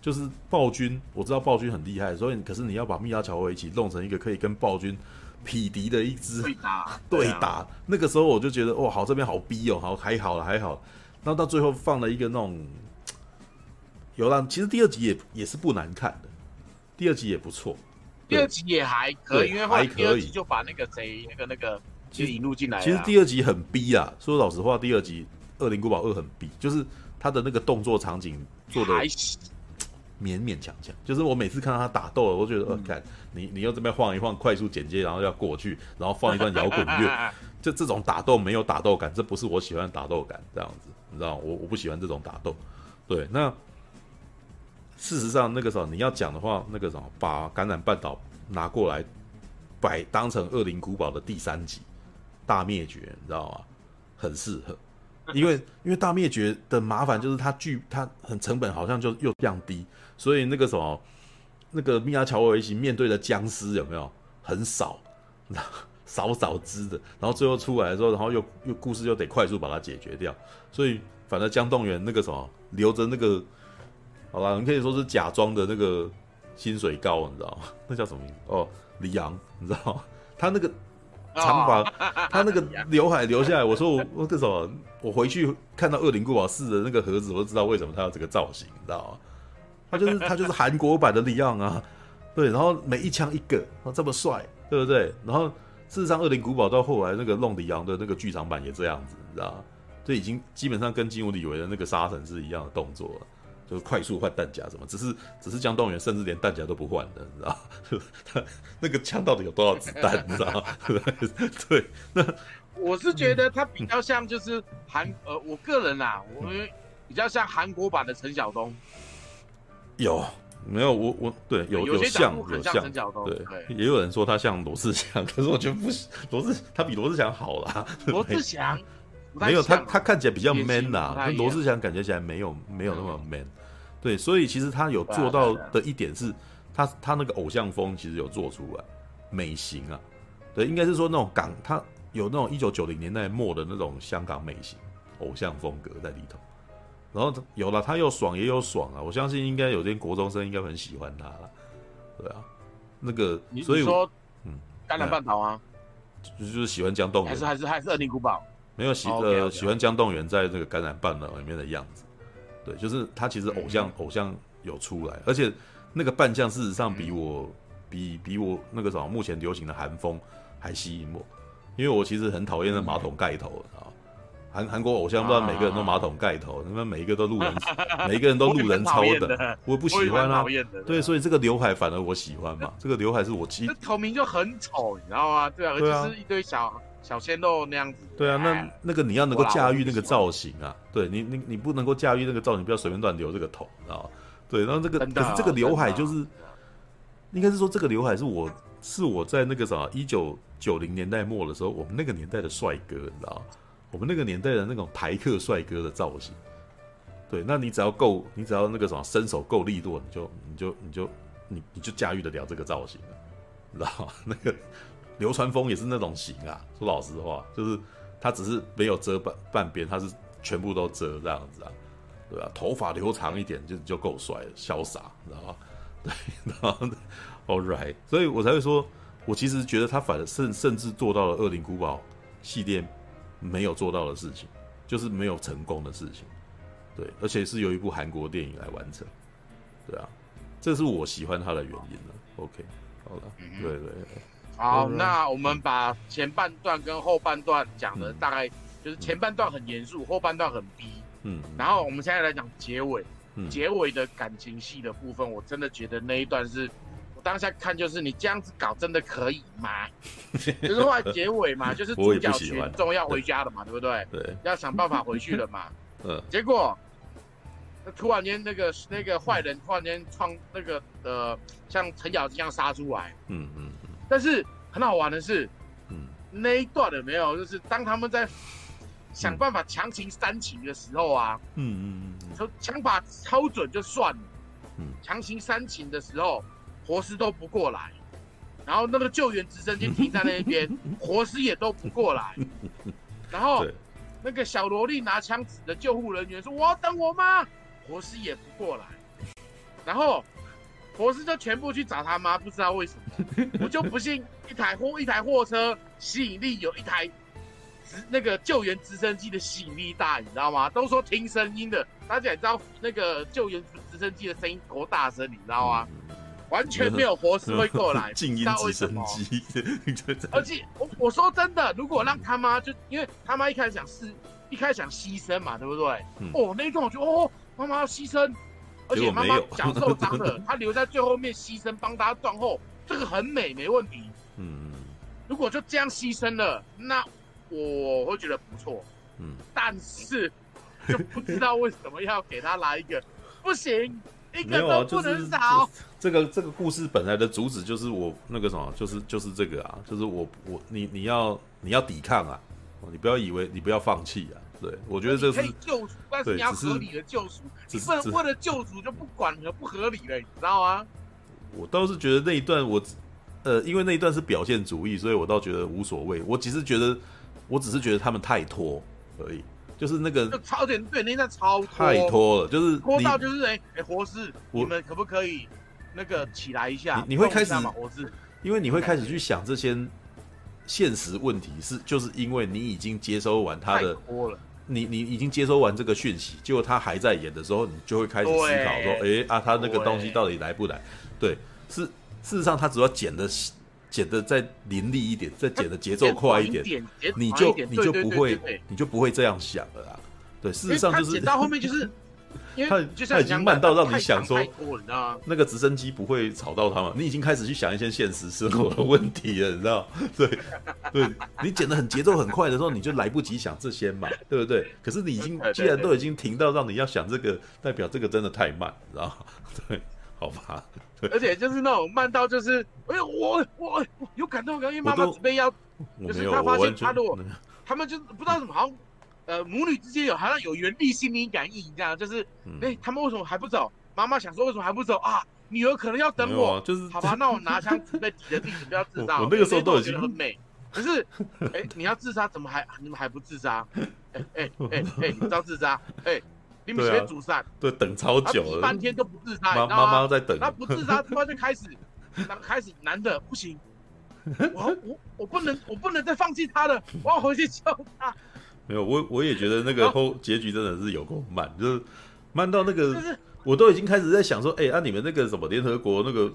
就是暴君，我知道暴君很厉害，所以可是你要把蜜拉乔维奇弄成一个可以跟暴君匹敌的一支 对打，对打，那个时候我就觉得哇，好这边好逼哦，好还好。了还好，然后到最后放了一个那种有啦，其实第二集也也是不难看的，第二集也不错，第二集也还可以，因为后来第二集就把那个谁那个那个其实引入进来，其实第二集很逼啊，说老实话，第二集。《恶灵古堡二》很逼，就是他的那个动作场景做的勉勉强强。就是我每次看到他打斗，我都觉得，呃，看你你又这边晃一晃，快速剪接，然后要过去，然后放一段摇滚乐，就这种打斗没有打斗感，这不是我喜欢的打斗感，这样子，你知道我我不喜欢这种打斗。对，那事实上那个时候你要讲的话，那个什么，把感染半岛拿过来摆当成《恶灵古堡》的第三集大灭绝，你知道吗？很适合。因为因为大灭绝的麻烦就是它剧它很成本好像就又降低，所以那个什么那个米亚乔维奇面对的僵尸有没有很少，少少只的，然后最后出来的时候，然后又又故事又得快速把它解决掉，所以反正江动员那个什么留着那个，好吧，你可以说是假装的那个薪水高，你知道吗？那叫什么名字？哦，李阳，你知道吗？他那个。长发，他那个刘海留下来，我说我我这什么？我回去看到《恶灵古堡四》的那个盒子，我就知道为什么他要这个造型，你知道吗？他就是 他就是韩国版的李昂啊，对，然后每一枪一个，这么帅，对不对？然后事实上，《恶灵古堡》到后来那个弄李昂的那个剧场版也这样子，你知道吗？这已经基本上跟金武李维的那个杀神是一样的动作了。就是快速换弹夹什么，只是只是江动员甚至连弹夹都不换的，你知道？他 那个枪到底有多少子弹？你知道？对，那我是觉得他比较像就是韩呃，我个人啊，我比较像韩国版的陈晓东。有没有？我我对有有像有像对，也有人说他像罗志祥，可是我觉得不是罗志，他比罗志祥好啦。罗志祥没有他，他看起来比较 man 呐，跟罗志祥感觉起来没有没有那么 man。对，所以其实他有做到的一点是，他他那个偶像风其实有做出来，美型啊，对，应该是说那种港，他有那种一九九零年代末的那种香港美型偶像风格在里头，然后有了他又爽也有爽啊，我相信应该有些国中生应该很喜欢他了，对啊，那个所以说，嗯，甘蓝半岛啊，就就是喜欢江动员，还是还是还是恶灵古堡，没有喜呃喜欢江动员在这个甘蓝半岛里面的样子。对，就是他其实偶像、嗯、偶像有出来，而且那个扮相事实上比我、嗯、比比我那个什么目前流行的韩风还吸引我，因为我其实很讨厌那马桶盖头啊，韩韩国偶像不知道每个人都马桶盖头，他们每一个都路人，每一个人都路人超的，我不喜欢啊。对，所以这个刘海反而我喜欢嘛，这个刘海是我其实头名就很丑，你知道吗？对啊，而且是一堆小。小鲜肉那样子，对啊，那那个你要能够驾驭那个造型啊，对你你你不能够驾驭那个造型，不要随便乱留这个头，知道吗？对，然后这个可是这个刘海就是，应该是说这个刘海是我是我在那个啥一九九零年代末的时候，我们那个年代的帅哥，你知道吗？我们那个年代的那种台客帅哥的造型，对，那你只要够，你只要那个什么身手够利落，你就你就你就你你就驾驭得了这个造型了，知道？那个。流川枫也是那种型啊，说老实话，就是他只是没有遮半半边，他是全部都遮这样子啊，对吧、啊？头发留长一点就就够帅了，潇洒，你知道吗？对，然后，All right，所以我才会说，我其实觉得他反甚甚至做到了《恶灵古堡》系列没有做到的事情，就是没有成功的事情，对，而且是由一部韩国电影来完成，对啊，这是我喜欢他的原因了。OK，好了，嗯、对对对。好，那我们把前半段跟后半段讲的大概就是前半段很严肃，嗯、后半段很逼。嗯，然后我们现在来讲结尾。嗯、结尾的感情戏的部分，我真的觉得那一段是我当下看就是你这样子搞真的可以吗？就是后来结尾嘛，就是主角群众要回家了嘛，对不对？对，要想办法回去了嘛。嗯，结果。突然间，那个那个坏人突然间创那个呃，像程咬金一样杀出来。嗯嗯嗯。但是很好玩的是，嗯，那一段有没有？就是当他们在想办法强行煽情的时候啊，嗯嗯嗯，说枪法超准就算了，嗯，强行煽情的时候，活尸都不过来，然后那个救援直升机停在那边，活尸也都不过来，然后那个小萝莉拿枪指着救护人员说：“我要等我妈。”活尸也不过来，然后活尸就全部去找他妈，不知道为什么，我就不信一台货一台货车吸引力有一台直那个救援直升机的吸引力大，你知道吗？都说听声音的，大家也知道那个救援直升机的声音多大声，你知道吗？完全没有活尸会过来，静音直升机。而且我我说真的，如果让他妈就因为他妈一开始想是一开始想牺牲嘛，对不对？嗯、哦，那一段我觉得哦。妈妈要牺牲，而且妈妈脚受伤了，她 留在最后面牺牲，帮大家断后，这个很美，没问题。嗯，如果就这样牺牲了，那我会觉得不错。嗯，但是就不知道为什么要给他来一个，不行，一个都不能少。这个这个故事本来的主旨就是我那个什么，就是就是这个啊，就是我我你你要你要抵抗啊，你不要以为你不要放弃啊。对，我觉得这是可以救赎，但是你要合理的救赎，你不能为了救赎就不管合不合理了，你知道吗？我倒是觉得那一段我，呃，因为那一段是表现主义，所以我倒觉得无所谓。我只是觉得，我只是觉得他们太拖而已，就是那个就超点对那一段超拖太拖了，就是拖到就是哎哎活尸，你们可不可以那个起来一下？你，你会开始活尸，因为你会开始去想这些现实问题，是就是因为你已经接收完他的。你你已经接收完这个讯息，结果他还在演的时候，你就会开始思考说：哎啊，他那个东西到底来不来？对，是事实上他只要剪的剪的再凌厉一点，再剪的节奏快一点，你就你就不会你就不会这样想了啦。对，事实上就是剪到后面就是。他他已经慢到让你想说，那个直升机不会吵到他嘛？你已经开始去想一些现实生活的问题了，你知道？对，对，你剪的很节奏很快的时候，你就来不及想这些嘛，对不对？可是你已经既然都已经停到让你要想这个，代表这个真的太慢，知道？对，好吧。而且就是那种慢到就是，哎呦，我我有感动，因为妈妈准备要，就是他发现他如果他们就不知道怎么好像。呃，母女之间有好像有原力心灵感应这样，就是，哎、欸，他们为什么还不走？妈妈想说为什么还不走啊？女儿可能要等我，啊、就是好吧，那我拿枪准备抵着地址，不要自杀。我那个时候都已经很美，可是，哎、欸，你要自杀怎么还你们还不自杀？哎哎哎哎，你知道自杀？哎、欸，你们先阻散，对，等超久了，半天都不自杀，妈妈妈在等，他不自杀，突然就开始，男开始男的不行，我我我不能我不能再放弃他了，我要回去救他。没有，我我也觉得那个后结局真的是有够慢，就是慢到那个，我都已经开始在想说，哎，啊你们那个什么联合国那个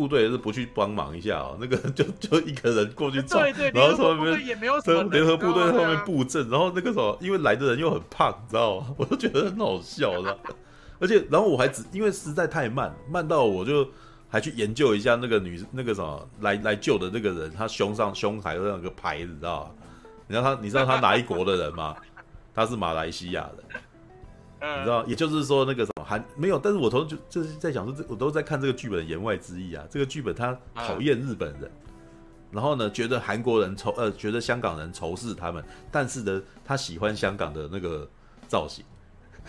部队是不去帮忙一下哦？那个就就一个人过去找，然后从那边联合部队在后面布阵，然后那个什么，因为来的人又很胖，你知道吗？我都觉得很好笑，知道而且然后我还只因为实在太慢，慢到我就还去研究一下那个女那个什么来来救的那个人，他胸上胸还有那个牌子，知道吗？你知道他？你知道他哪一国的人吗？他是马来西亚的，你知道？也就是说，那个什么韩没有，但是我头就就是在想说，这我都在看这个剧本的言外之意啊。这个剧本他讨厌日本人，然后呢，觉得韩国人仇呃，觉得香港人仇视他们，但是呢，他喜欢香港的那个造型。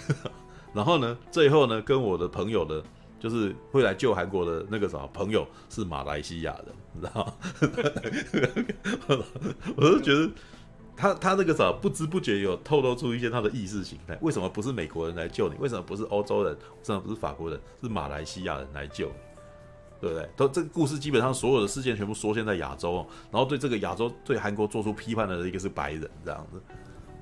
然后呢，最后呢，跟我的朋友的，就是会来救韩国的那个什么朋友是马来西亚人，你知道？我都觉得。他他那个啥，不知不觉有透露出一些他的意识形态。为什么不是美国人来救你？为什么不是欧洲人？为什么不是法国人？是马来西亚人来救你？对不对？都这个故事基本上所有的事件全部缩现在亚洲，然后对这个亚洲对韩国做出批判的一个是白人这样子，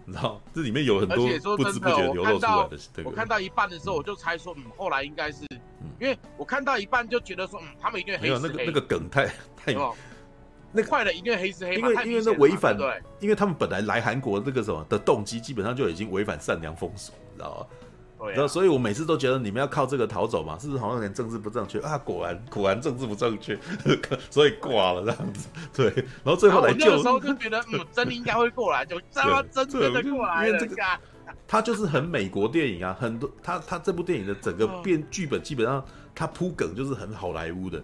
你知道？这里面有很多不知不觉流露出来的。我看到一半的时候，我就猜说，嗯，后来应该是因为我看到一半就觉得说，嗯，他们一定黑。没有那个那个梗太太，那坏的一定会黑吃黑，因为因为那违反对，因为他们本来来韩国那个什么的动机，基本上就已经违反善良风俗，你知道吗？然后，所以我每次都觉得你们要靠这个逃走嘛，是不是好像有点政治不正确啊？果然，果然政治不正确，所以挂了这样子。对，然后最后来救，那个时候就觉得，嗯，真的应该会过来，就真真真的过来了。因为这个，他就是很美国电影啊，很多他他这部电影的整个变剧本基本上他铺梗就是很好莱坞的。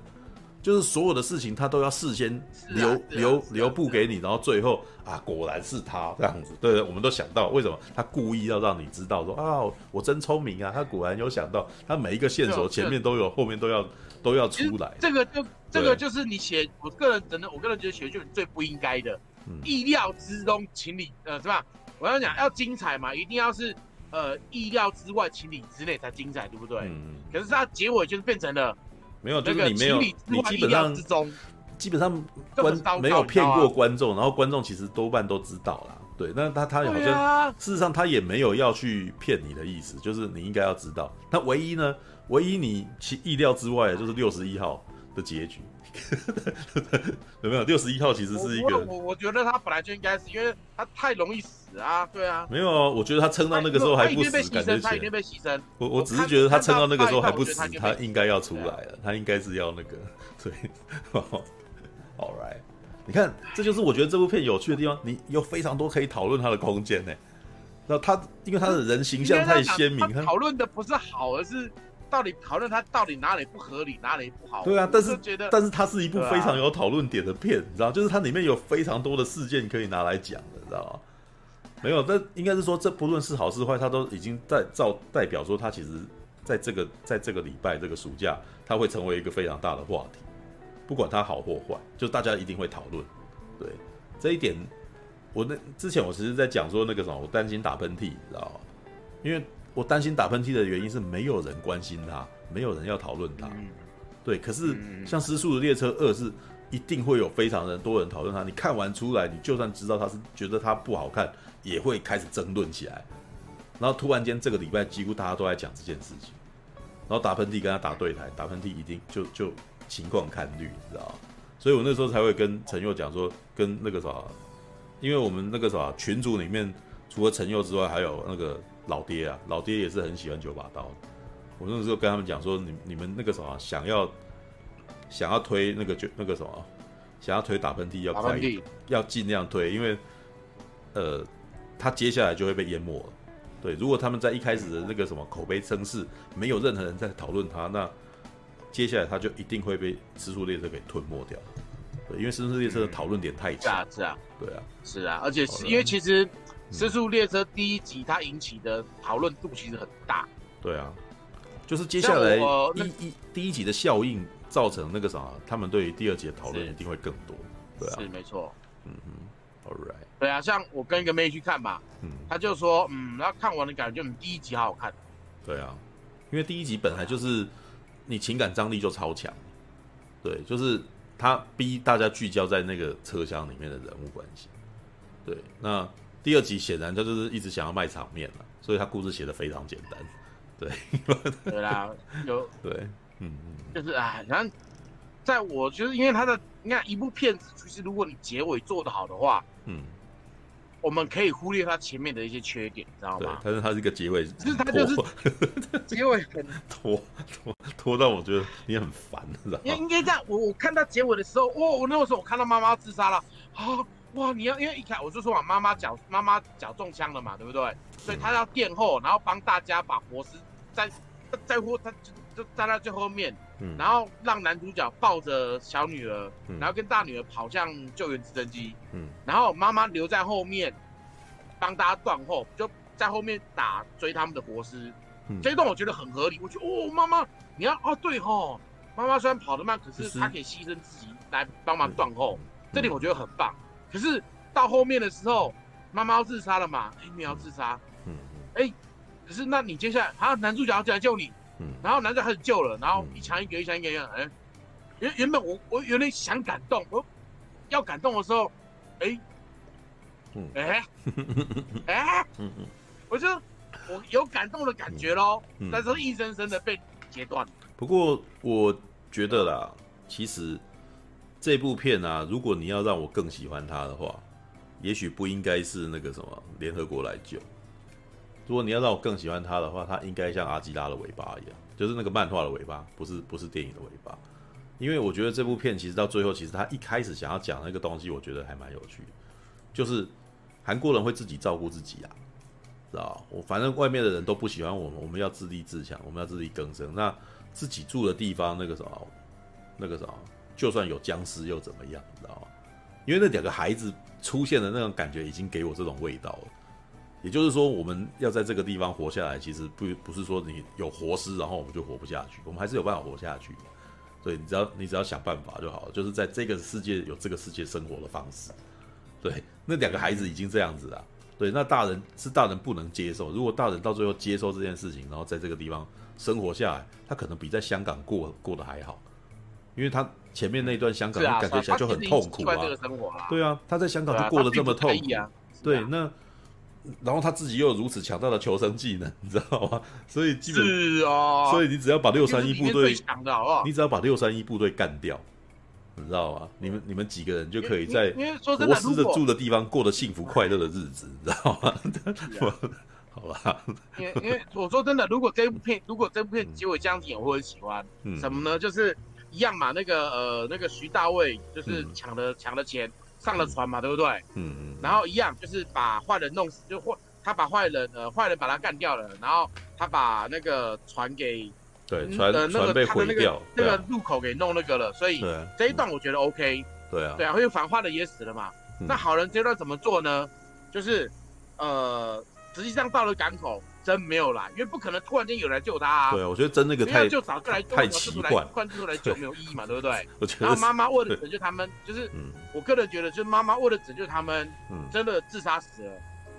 就是所有的事情，他都要事先留、啊啊、留留步给你，然后最后啊，果然是他这样子。对对，我们都想到为什么他故意要让你知道说啊，我真聪明啊，他果然有想到，他每一个线索前面都有，后面都要都要出来。这个就这个就是你写，我个人真的，我个人觉得写剧本最不应该的，嗯、意料之中，情理呃是吧？我要讲要精彩嘛，一定要是呃意料之外，情理之内才精彩，对不对？嗯。可是他结尾就是变成了。没有，就是你没有，你基本上基本上观没有骗过观众，然后观众其实多半都知道啦。对，那他他好像事实上他也没有要去骗你的意思，就是你应该要知道。那唯一呢，唯一你其意料之外的就是六十一号的结局。有没有六十一号其实是一个？我我觉得他本来就应该是，因为他太容易死啊，对啊。没有啊，我觉得他撑到那个时候还不死，感觉他已经被牺牲。我我只是觉得他撑到那个时候还不死，他应该要出来了，他应该是要那个。对，All right，你看，这就是我觉得这部片有趣的地方，你有非常多可以讨论他的空间呢。那他因为他的人形象太鲜明，他讨论的不是好，而是。到底讨论它到底哪里不合理，哪里不好？对啊，但是觉得，但是它是一部非常有讨论点的片，你知道，就是它里面有非常多的事件可以拿来讲的，你知道吗？没有，但应该是说，这不论是好是坏，它都已经在照代表说，它其实在这个在这个礼拜这个暑假，它会成为一个非常大的话题，不管它好或坏，就大家一定会讨论。对这一点，我那之前我其实在讲说那个什么，我担心打喷嚏，你知道吗？因为。我担心打喷嚏的原因是没有人关心他，没有人要讨论他。对，可是像《失速的列车二》是一定会有非常多人讨论他。你看完出来，你就算知道他是觉得他不好看，也会开始争论起来。然后突然间这个礼拜几乎大家都在讲这件事情，然后打喷嚏跟他打对台，打喷嚏一定就就情况看绿，你知道？所以我那时候才会跟陈佑讲说，跟那个啥，因为我们那个啥群组里面除了陈佑之外，还有那个。老爹啊，老爹也是很喜欢九把刀。我那时候跟他们讲说，你你们那个什么，想要想要推那个就那个什么，想要推打喷嚏要快，要尽量推，因为呃，他接下来就会被淹没了。对，如果他们在一开始的那个什么口碑声势，没有任何人在讨论他，那接下来他就一定会被《失速列车》给吞没掉。对，因为《失速列车》的讨论点太强。是啊，是啊，对啊，是啊，而且是因为其实。《失速列车》第一集它引起的讨论度其实很大。对啊，就是接下来第一第一集的效应造成那个啥，他们对于第二集的讨论一定会更多。对啊，是没错。嗯哼，All right。对啊，像我跟一个妹去看嘛，嗯，他就说，嗯，然后看完的感觉，嗯，第一集好好看。对啊，因为第一集本来就是你情感张力就超强，对，就是他逼大家聚焦在那个车厢里面的人物关系。对，那。第二集显然他就是一直想要卖场面了，所以他故事写的非常简单，对，对啦，有 对，嗯嗯，就是啊，然后在我就是，因为他的你看一部片子，其实如果你结尾做的好的话，嗯，我们可以忽略他前面的一些缺点，你知道吗？但是他是一个结尾，就是他就是结尾很 拖拖拖到我觉得你很烦，知道吗？应应该这样，我我看到结尾的时候，哦，我那个时候我看到妈妈自杀了啊。哇！你要因为一开我就说嘛，妈妈脚妈妈脚中枪了嘛，对不对？所以他要垫后，然后帮大家把活尸在在乎他就就站在最后面，嗯，然后让男主角抱着小女儿，嗯，然后跟大女儿跑向救援直升机，嗯，然后妈妈留在后面帮大家断后，就在后面打追他们的活尸，嗯，这一段我觉得很合理。我觉得哦，妈妈你要哦对哦，妈妈虽然跑得慢，可是她可以牺牲自己来帮忙断后，嗯，这点我觉得很棒。可是到后面的时候，妈妈要自杀了嘛？哎，你要自杀，嗯，哎，可是那你接下来，啊，男主角要进来救你，嗯，然后男主角开始救了，然后一枪一个，一枪一个，哎，原原本我我有点想感动，我要感动的时候，哎，嗯，哎，哎，我就我有感动的感觉喽，但是硬生生的被截断。不过我觉得啦，其实这部片啊，如果你要让我更喜欢它的话，也许不应该是那个什么联合国来救。如果你要让我更喜欢它的话，它应该像阿基拉的尾巴一样，就是那个漫画的尾巴，不是不是电影的尾巴。因为我觉得这部片其实到最后，其实他一开始想要讲那个东西，我觉得还蛮有趣的，就是韩国人会自己照顾自己啊。知道我反正外面的人都不喜欢我们，我们要自立自强，我们要自力更生。那自己住的地方，那个什么，那个什么，就算有僵尸又怎么样？你知道吗？因为那两个孩子出现的那种感觉，已经给我这种味道了。也就是说，我们要在这个地方活下来，其实不不是说你有活尸，然后我们就活不下去，我们还是有办法活下去。所以，你只要你只要想办法就好了，就是在这个世界有这个世界生活的方式。对，那两个孩子已经这样子了。对，那大人是大人不能接受。如果大人到最后接受这件事情，然后在这个地方生活下来，他可能比在香港过过得还好，因为他前面那段香港感觉起来就很痛苦啊。对啊，他在香港就过得这么痛苦。对，那然后他自己又有如此强大的求生技能，你知道吗？所以基本是啊，所以你只要把六三一部队，你只要把六三一部队干掉。你知道吗？你们你们几个人就可以在活尸的住的地方过得幸福快乐的日子，你知道吗？好吧。因为因为我说真的，如果这部片如果这部片结尾这样子演，我会很喜欢。嗯。什么呢？就是一样嘛，那个呃那个徐大卫就是抢了抢了钱上了船嘛，对不对？嗯嗯。然后一样就是把坏人弄死，就坏他把坏人呃坏人把他干掉了，然后他把那个船给。对，船船被毁掉，那个入口给弄那个了，所以这一段我觉得 OK。对啊，对啊，因为反坏人也死了嘛。那好人这段怎么做呢？就是呃，实际上到了港口，真没有啦，因为不可能突然间有人来救他啊。对啊，我觉得真那个太就早就来救，太奇怪，突然之后来救没有意义嘛，对不对？然后妈妈为了拯救他们，就是我个人觉得，就是妈妈为了拯救他们，真的自杀死了。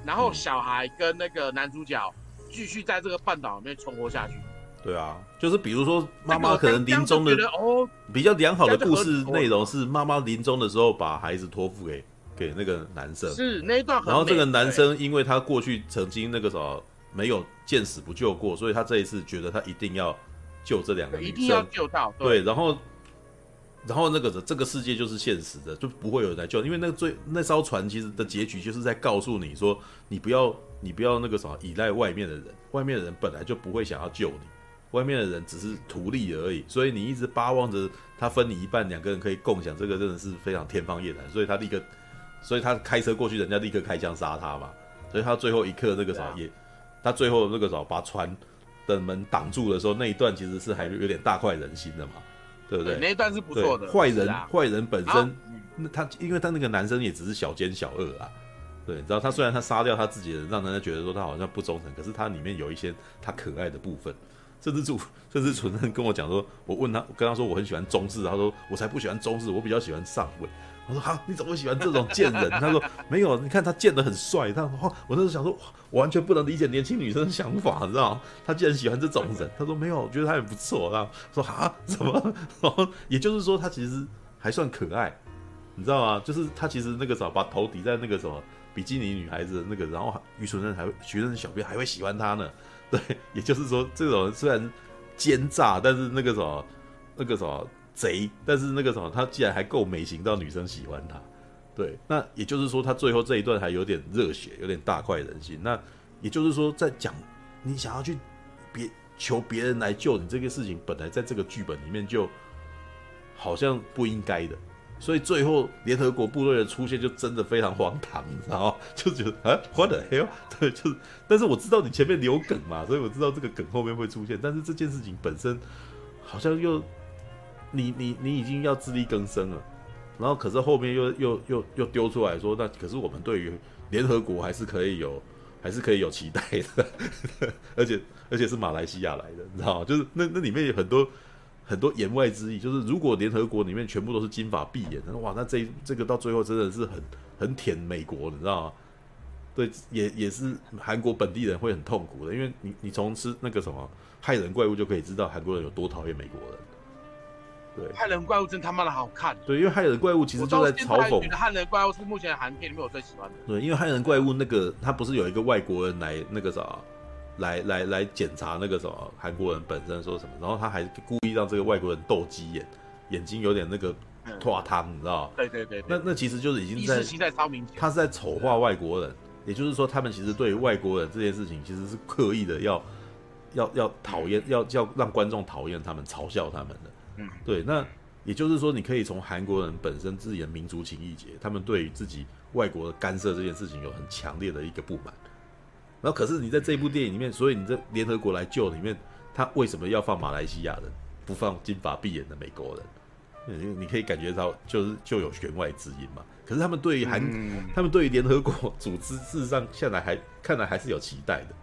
然后小孩跟那个男主角继续在这个半岛里面存活下去。对啊，就是比如说妈妈可能临终的哦比较良好的故事内容是妈妈临终的时候把孩子托付给给那个男生，是那一段。然后这个男生因为他过去曾经那个什么没有见死不救过，所以他这一次觉得他一定要救这两个女生，一定要救到。对，然后然后那个这个世界就是现实的，就不会有人来救，因为那个最那艘船其实的结局就是在告诉你说，你不要你不要那个什么依赖外面的人，外面的人本来就不会想要救你。外面的人只是图利而已，所以你一直巴望着他分你一半，两个人可以共享，这个真的是非常天方夜谭。所以他立刻，所以他开车过去，人家立刻开枪杀他嘛。所以他最后一刻那个啥也，他最后那个啥把船的门挡住的时候，那一段其实是还有点大快人心的嘛，对不对？那一段是不错的。坏人坏人本身，那他因为他那个男生也只是小奸小恶啊，对，你知道他虽然他杀掉他自己的人，让人家觉得说他好像不忠诚，可是他里面有一些他可爱的部分。甚至主，甚至主任跟我讲说，我问他，我跟他说我很喜欢中式，他说我才不喜欢中式，我比较喜欢上位。我说好，你怎么会喜欢这种贱人？他说没有，你看他贱得很帅。他说我那时候想说，我完全不能理解年轻女生的想法，你知道吗？他竟然喜欢这种人。他说没有，我觉得他很不错。然后说啊，怎么？然后也就是说，他其实还算可爱，你知道吗？就是他其实那个时候把头抵在那个什么比基尼女孩子那个，然后于纯任还会，徐任小编还会喜欢他呢。对，也就是说，这种人虽然奸诈，但是那个什么，那个什么贼，但是那个什么，他既然还够美型到女生喜欢他，对，那也就是说，他最后这一段还有点热血，有点大快人心。那也就是说，在讲你想要去别求别人来救你这个事情，本来在这个剧本里面就好像不应该的。所以最后联合国部队的出现就真的非常荒唐，你知道吗？就觉得啊，what the hell？对，就是，但是我知道你前面留梗嘛，所以我知道这个梗后面会出现。但是这件事情本身好像又，你你你已经要自力更生了，然后可是后面又又又又丢出来说，那可是我们对于联合国还是可以有，还是可以有期待的，而且而且是马来西亚来的，你知道吗？就是那那里面有很多。很多言外之意，就是如果联合国里面全部都是金发碧眼的，哇，那这这个到最后真的是很很舔美国，你知道吗？对，也也是韩国本地人会很痛苦的，因为你你从吃那个什么害人怪物就可以知道韩国人有多讨厌美国人。对，害人怪物真他妈的好看。对，因为害人怪物其实就在嘲讽。我觉得害人怪物是目前韩片里面我最喜欢的。对，因为害人怪物那个他不是有一个外国人来那个啥。来来来检查那个什么韩国人本身说什么，然后他还故意让这个外国人斗鸡眼，眼睛有点那个脱汤，你知道吗？对对对，那那其实就是已经在他是在丑化外国人，也就是说他们其实对于外国人这件事情其实是刻意的要要要讨厌，要要让观众讨厌他们，嘲笑他们的。嗯，对，那也就是说你可以从韩国人本身自己的民族情谊结，他们对于自己外国的干涉这件事情有很强烈的一个不满。然后，可是你在这部电影里面，所以你在联合国来救里面，他为什么要放马来西亚人，不放金发碧眼的美国人？你你可以感觉到，就是就有弦外之音嘛。可是他们对于韩，嗯、他们对于联合国组织，事实上现在还看来还是有期待的。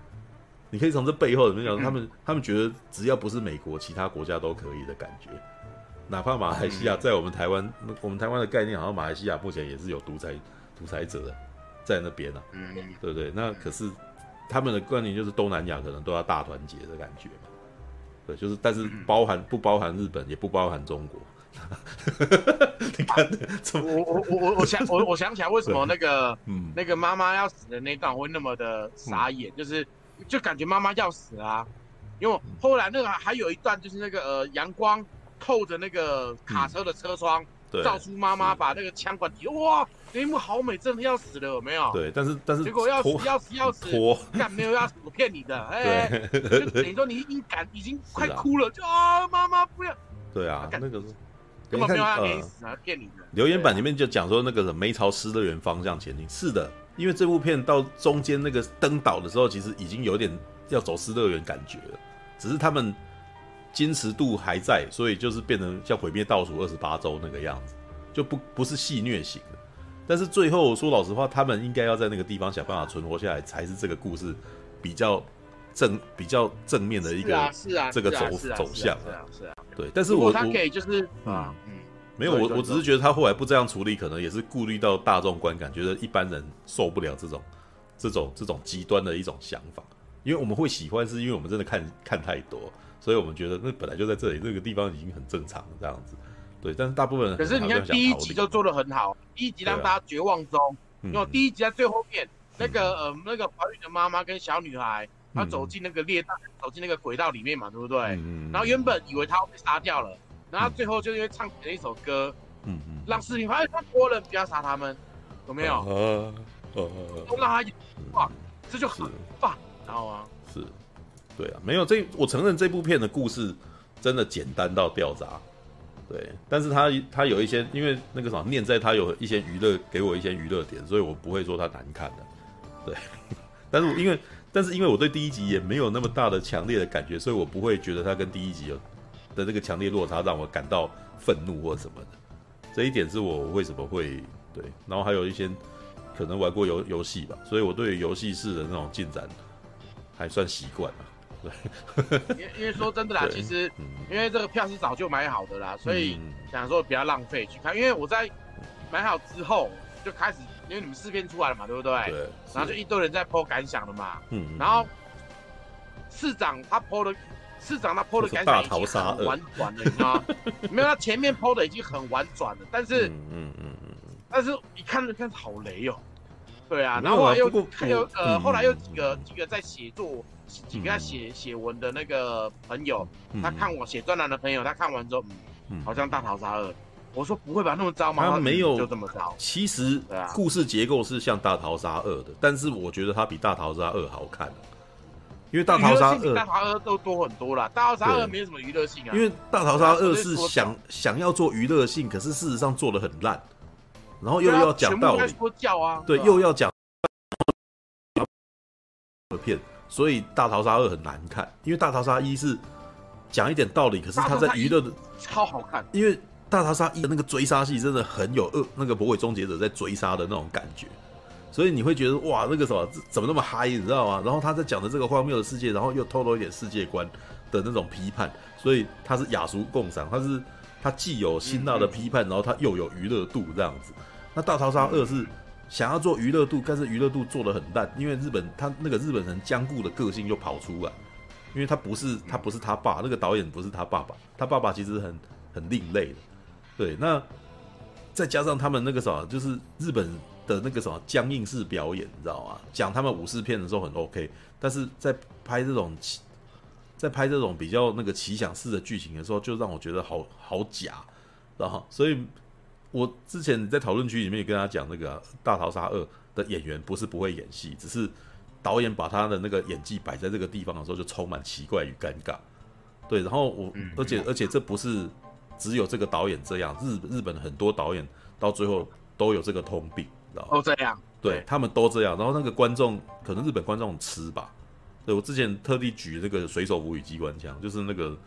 你可以从这背后怎么讲，他们他们觉得只要不是美国，其他国家都可以的感觉。哪怕马来西亚在我们台湾，我们台湾的概念好像马来西亚目前也是有独裁独裁者在那边啊，对不对？那可是。他们的观念就是东南亚可能都要大团结的感觉嘛，对，就是但是包含不包含日本，也不包含中国。你看，我我我我我想我我想起来为什么那个那个妈妈要死的那段会那么的傻眼，就是就感觉妈妈要死啊，因为后来那个还有一段就是那个呃阳光透着那个卡车的车窗。照出妈妈把那个枪管提，哇，那一幕好美，真的要死了，有没有？对，但是但是结果要死要死要死，干没有要死，我骗你的，哎，就 等于说你已经感已经快哭了，就啊，妈妈不要。对啊，那个是根本没有要给你死啊，骗你的。留言板里面就讲说那个什么没朝失乐园方向前进，是的，因为这部片到中间那个登岛的时候，其实已经有点要走失乐园感觉了，只是他们。坚持度还在，所以就是变成像毁灭倒数二十八周那个样子，就不不是戏虐型的。但是最后说老实话，他们应该要在那个地方想办法存活下来，才是这个故事比较正、比较正面的一个是啊，这个走走向是啊是啊。对，但是我他可以就是啊嗯，没有我我只是觉得他后来不这样处理，可能也是顾虑到大众观感，觉得一般人受不了这种这种这种极端的一种想法。因为我们会喜欢，是因为我们真的看看太多。所以我们觉得那本来就在这里，这个地方已经很正常了，这样子，对。但是大部分人可是你看第一集就做的很好，第一集让大家绝望中，因为第一集在最后面，那个呃那个怀孕的妈妈跟小女孩，她走进那个列道，走进那个轨道里面嘛，对不对？然后原本以为她会被杀掉了，然后最后就因为唱起了一首歌，嗯嗯，让视频发现他国人不要杀他们，有没有？呃呃，都让他哇，这就很棒，然后啊，是。对啊，没有这，我承认这部片的故事真的简单到掉渣，对，但是他他有一些，因为那个什么念在他有一些娱乐，给我一些娱乐点，所以我不会说他难看的，对，但是因为但是因为我对第一集也没有那么大的强烈的感觉，所以我不会觉得他跟第一集有的这个强烈落差让我感到愤怒或什么的，这一点是我为什么会对，然后还有一些可能玩过游游戏吧，所以我对游戏式的那种进展还算习惯了。对，因因为说真的啦，其实因为这个票是早就买好的啦，所以想说不要浪费去看。因为我在买好之后就开始，因为你们试片出来了嘛，对不对？对。然后就一堆人在 po 感想了嘛。嗯。然后市长他 po 的，市长他 po 的感想已经很婉转了，你知道吗？没有，他前面 po 的已经很婉转了，但是嗯嗯嗯嗯，但是一看就看好雷哦。对啊，然后后来又还有呃，后来又几个几个在写作。几个写写文的那个朋友，嗯、他看我写专栏的朋友，他看完之后，嗯，好像大逃杀二。我说不会吧，那么糟吗？他没有就这么糟。其实故事结构是像大逃杀二的，但是我觉得它比大逃杀二好看，因为大逃杀二大逃杀二都多很多啦。大逃杀二没有什么娱乐性啊，因为大逃杀二是想想要做娱乐性，可是事实上做的很烂，然后又要讲道理，说教啊，对，又要讲片。所以大逃杀二很难看，因为大逃杀一是讲一点道理，可是他在娱乐的超好看。因为大逃杀一的那个追杀戏真的很有恶，那个魔鬼终结者在追杀的那种感觉，所以你会觉得哇，那个什么怎么那么嗨，你知道吗？然后他在讲的这个荒谬的世界，然后又透露一点世界观的那种批判，所以他是雅俗共赏，他是他既有辛辣的批判，然后他又有娱乐度这样子。那大逃杀二是。想要做娱乐度，但是娱乐度做的很烂，因为日本他那个日本人僵固的个性又跑出来，因为他不是他不是他爸，那个导演不是他爸爸，他爸爸其实很很另类的，对，那再加上他们那个啥，就是日本的那个什么僵硬式表演，你知道吗？讲他们武士片的时候很 OK，但是在拍这种奇，在拍这种比较那个奇想式的剧情的时候，就让我觉得好好假，然后所以，我之前在讨论区里面也跟他讲，那个、啊《大逃杀二》的演员不是不会演戏，只是导演把他的那个演技摆在这个地方的时候，就充满奇怪与尴尬。对，然后我，而且而且这不是只有这个导演这样，日日本很多导演到最后都有这个通病。都这样，对，对他们都这样。然后那个观众，可能日本观众吃吧。对，我之前特地举那个水手服与机关枪，就是那个，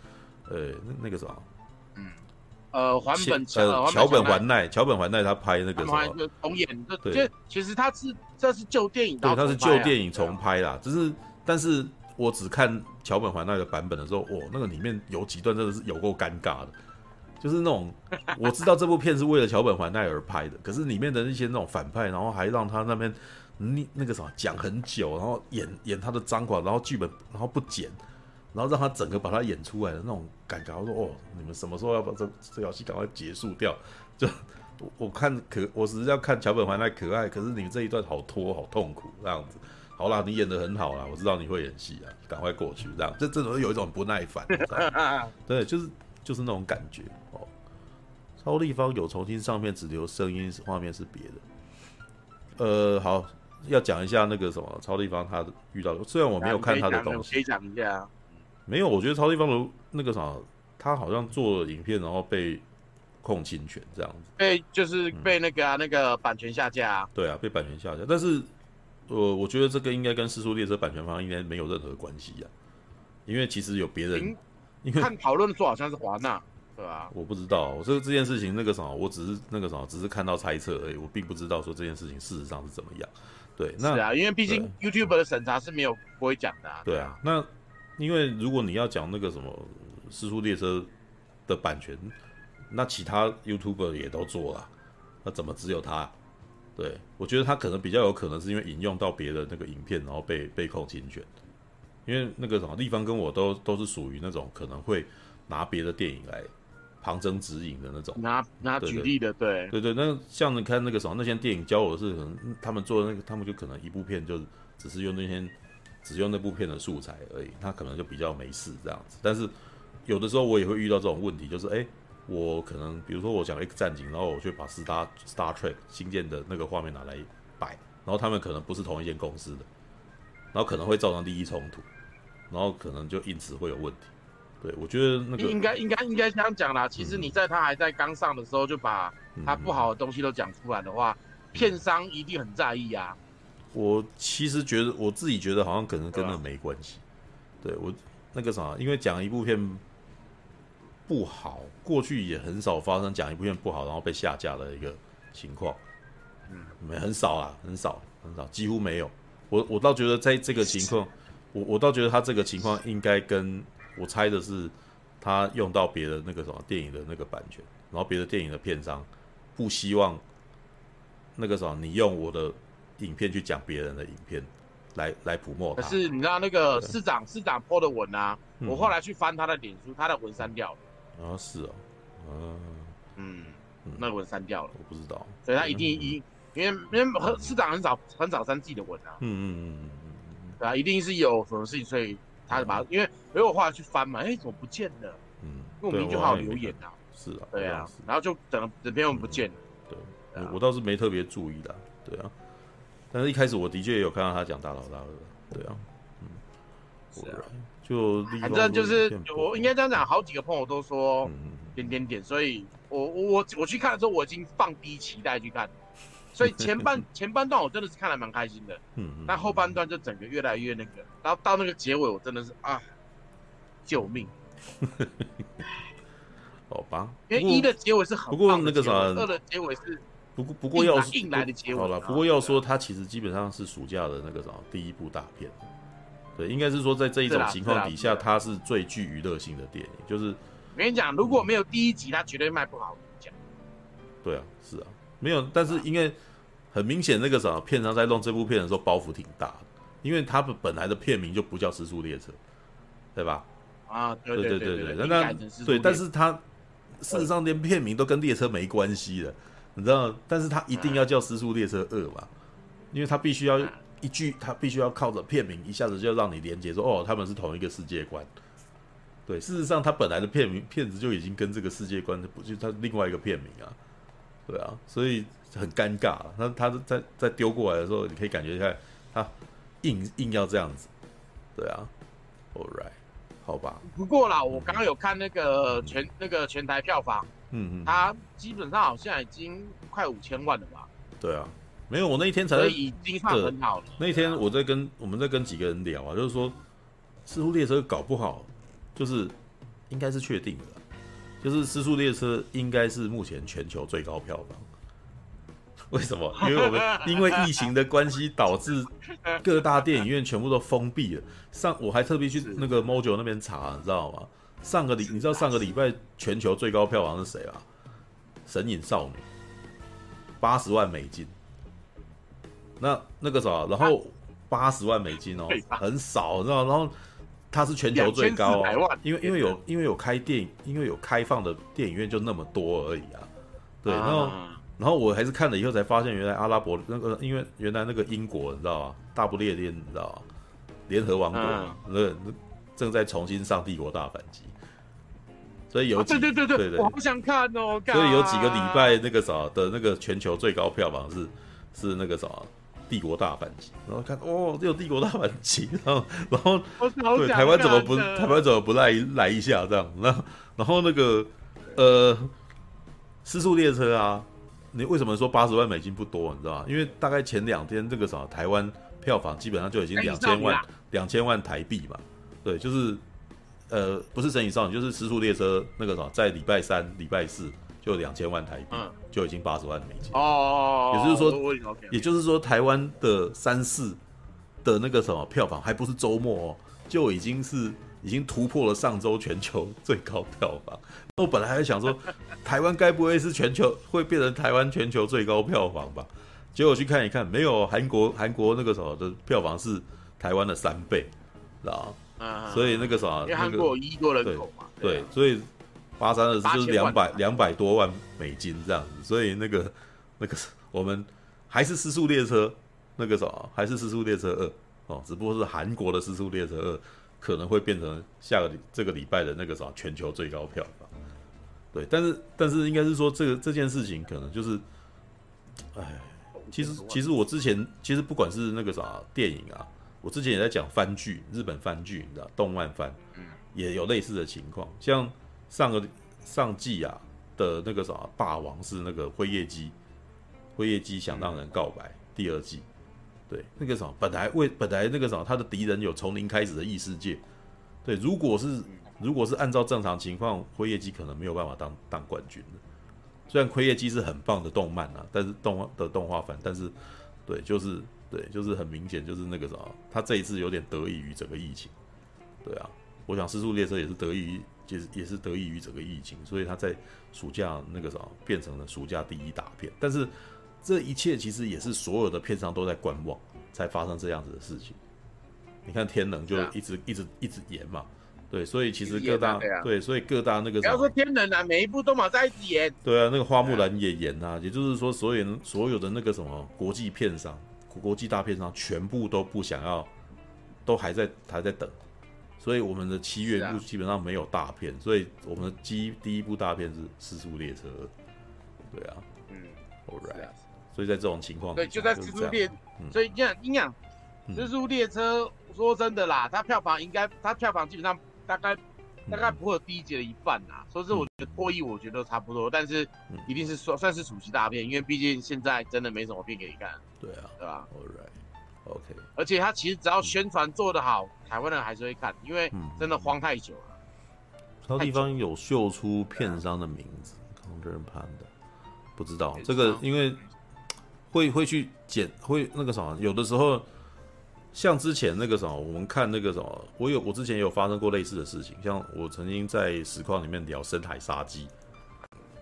呃，那那个啥，嗯，呃，环本呃桥本环奈，桥本环奈他拍那个什么重演，对，其实他是这是旧电影，对，他是旧电影重拍啦。只是，但是我只看桥本环奈的版本的时候，哦，那个里面有几段真的是有够尴尬的。就是那种我知道这部片是为了桥本环奈而拍的，可是里面的那些那种反派，然后还让他那边那那个什么讲很久，然后演演他的脏话，然后剧本然后不剪，然后让他整个把他演出来的那种感觉。我说哦，你们什么时候要把这这条戏赶快结束掉？就我看可我只是要看桥本环奈可爱，可是你们这一段好拖好痛苦这样子。好啦，你演的很好啦，我知道你会演戏啊，赶快过去这样。这这种有一种不耐烦，对，就是。就是那种感觉。超立方有重新上片，只留声音，画面是别的。呃，好，要讲一下那个什么超立方他遇到的，虽然我没有看他的东西，可以讲一下。没有，我觉得超立方的那个啥，他好像做了影片，然后被控侵权这样子。被就是被那个、啊嗯、那个版权下架、啊。对啊，被版权下架。但是，呃，我觉得这个应该跟《四速列车》版权方应该没有任何关系啊，因为其实有别人。看讨论的说好像是华纳，对吧、啊？我不知道，我这个这件事情那个什么，我只是那个什么，只是看到猜测而已，我并不知道说这件事情事实上是怎么样。对，那是啊，因为毕竟 YouTube 的审查是没有不会讲的、啊。对啊，那因为如果你要讲那个什么《尸速列车》的版权，那其他 YouTuber 也都做了，那怎么只有他？对，我觉得他可能比较有可能是因为引用到别的那个影片，然后被被控侵权。因为那个什么，立方跟我都都是属于那种可能会拿别的电影来旁征指引的那种，拿拿举例的，对对对，那像你看那个什么，那些电影教我的是，可能他们做的那个，他们就可能一部片就只是用那些只用那部片的素材而已，他可能就比较没事这样子。但是有的时候我也会遇到这种问题，就是哎，我可能比如说我讲一个战警，然后我去把 Star Star Trek 新建的那个画面拿来摆，然后他们可能不是同一间公司的，然后可能会造成利益冲突。然后可能就因此会有问题，对，我觉得那个应该应该应该这样讲啦。其实你在他还在刚上的时候就把他不好的东西都讲出来的话，嗯、片商一定很在意啊。我其实觉得我自己觉得好像可能跟那没关系。对，对我那个啥，因为讲一部片不好，过去也很少发生讲一部片不好然后被下架的一个情况，嗯，没很少啊，很少很少，几乎没有。我我倒觉得在这个情况。我我倒觉得他这个情况应该跟我猜的是，他用到别的那个什么电影的那个版权，然后别的电影的片商不希望那个什么你用我的影片去讲别人的影片来来普墨。可是你知道那个市长市长 po 的文啊，我后来去翻他的脸书，他的文删掉了。啊，是啊，嗯嗯，那个文删掉了，我不知道，所以他一定一因为因为市长很少很少删自己的文啊。嗯嗯嗯嗯。对啊，一定是有什么事情，所以他就把，因为因为我后来去翻嘛，哎、欸，怎么不见了？嗯，因为我明明就好好留言啊。是啊，对啊，然后就整整篇文不见了。对，我我倒是没特别注意的，对啊。但是一开始我的确也有看到他讲大老大二，对啊，嗯，是啊，就反正就是我应该这样讲，好几个朋友都说点点点，所以我我我去看的时候，我已经放低期待去看。所以前半 前半段我真的是看的蛮开心的，嗯，但后半段就整个越来越那个，然后到那个结尾我真的是啊，救命！好吧，因为一的结尾是很，不过那个啥，二的结尾是不过不过要硬来的结尾。好了，不过要说它其实基本上是暑假的那个啥第一部大片，对，应该是说在这一种情况底下，它是最具娱乐性的电影。就是我跟你讲，如果没有第一集，它绝对卖不好。讲，对啊，是啊。没有，但是因为很明显，那个什么片商在弄这部片的时候包袱挺大的，因为他们本来的片名就不叫《尸速列车》，对吧？啊，对对对对对，那对，但是他事实上连片名都跟列车没关系的，你知道？但是他一定要叫《失速列车二》嘛，因为他必须要一句，他必须要靠着片名一下子就让你连接说，哦，他们是同一个世界观。对，事实上他本来的片名片子就已经跟这个世界观不就是他另外一个片名啊？对啊，所以很尴尬。那他在在丢过来的时候，你可以感觉一下，他硬硬要这样子。对啊，All right，好吧。不过啦，我刚刚有看那个全、嗯、那个全台票房。嗯嗯，他基本上好像已经快五千万了吧？对啊，没有，我那一天才已经算很好了。那一天我在跟我们在跟几个人聊啊，就是说，失速列车搞不好，就是应该是确定的，就是失速列车应该是目前全球最高票房。为什么？因为我们 因为疫情的关系，导致 各大电影院全部都封闭了。上我还特别去那个 Mojo 那边查，你知道吗？上个礼，你知道上个礼拜全球最高票房是谁啊？《神隐少女》八十万美金。那那个啥，然后八十万美金哦，很少，知道？然后它是全球最高哦，因为因为有因为有开电影，因为有开放的电影院就那么多而已啊。对，然后然后我还是看了以后才发现，原来阿拉伯那个，因为原来那个英国，你知道吗？大不列颠，你知道吗？联合王国那那正在重新上帝国大反击。所以有几、啊、对对对对，对，我好想看哦。所以有几个礼拜那个啥的那个全球最高票房是是那个啥帝国大反击，然后看哦，这有帝国大反击，然后然后对台湾怎么不台湾怎么不来来一下这样？然后然后那个呃失速列车啊，你为什么说八十万美金不多？你知道吗？因为大概前两天这个啥台湾票房基本上就已经两千万两千万台币嘛，对，就是。呃，不是神隐少女，就是时速列车那个什么，在礼拜三、礼拜四就两千万台币，嗯，就已经八十万美金哦。也就是说，也就是说，台湾的三四的那个什么票房，还不是周末哦，就已经是已经突破了上周全球最高票房。那 我本来还在想说，台湾该不会是全球会变成台湾全球最高票房吧？结果去看一看，没有，韩国韩国那个什么的票房是台湾的三倍，知道啊，所以那个啥，因为韩国有一亿多人口嘛，对，所以八三二就是两百两百多万美金这样子，所以那个 那个我们还是失速列车那个啥，还是失速列车二哦，只不过是韩国的失速列车二可能会变成下个礼这个礼拜的那个啥全球最高票。房，对，但是但是应该是说这个这件事情可能就是，哎，其实其实我之前其实不管是那个啥电影啊。我之前也在讲番剧，日本番剧，你知道，动漫番，也有类似的情况。像上个上季啊的那个啥霸王是那个辉夜姬，辉夜姬想让人告白第二季，对，那个啥本来为本来那个啥他的敌人有从零开始的异世界，对，如果是如果是按照正常情况，辉夜姬可能没有办法当当冠军的。虽然辉夜姬是很棒的动漫啊，但是动画的动画番，但是对，就是。对，就是很明显，就是那个什么，他这一次有点得益于整个疫情，对啊，我想《失速列车》也是得益于，也是也是得益于整个疫情，所以他在暑假那个什么变成了暑假第一大片。但是这一切其实也是所有的片商都在观望，才发生这样子的事情。你看《天能》就一直一直一直延嘛，对，所以其实各大对，所以各大那个不要说《天人》啊，每一部都马在一直演。对啊，那个《花木兰》也演啊，也就是说，所有所有的那个什么国际片商。国际大片商全部都不想要，都还在还在等，所以我们的七月部基本上没有大片，啊、所以我们的第第一部大片是《失速列车》，对啊，嗯，All right，、啊、所以在这种情况，对，就在《失速列》，所以这样阴阳，《失速列车》说真的啦，它票房应该，它票房基本上大概。大概不会有第一节的一半呐，所以说我觉得破亿，我觉得都差不多，但是一定是算算是暑期大片，因为毕竟现在真的没什么片给你看。对啊，对吧？All right，OK。而且他其实只要宣传做得好，台湾人还是会看，因为真的荒太久了。他地方有秀出片商的名字，康真潘的，不知道这个，因为会会去剪，会那个什么，有的时候。像之前那个什么，我们看那个什么，我有我之前也有发生过类似的事情。像我曾经在实况里面聊深海杀机，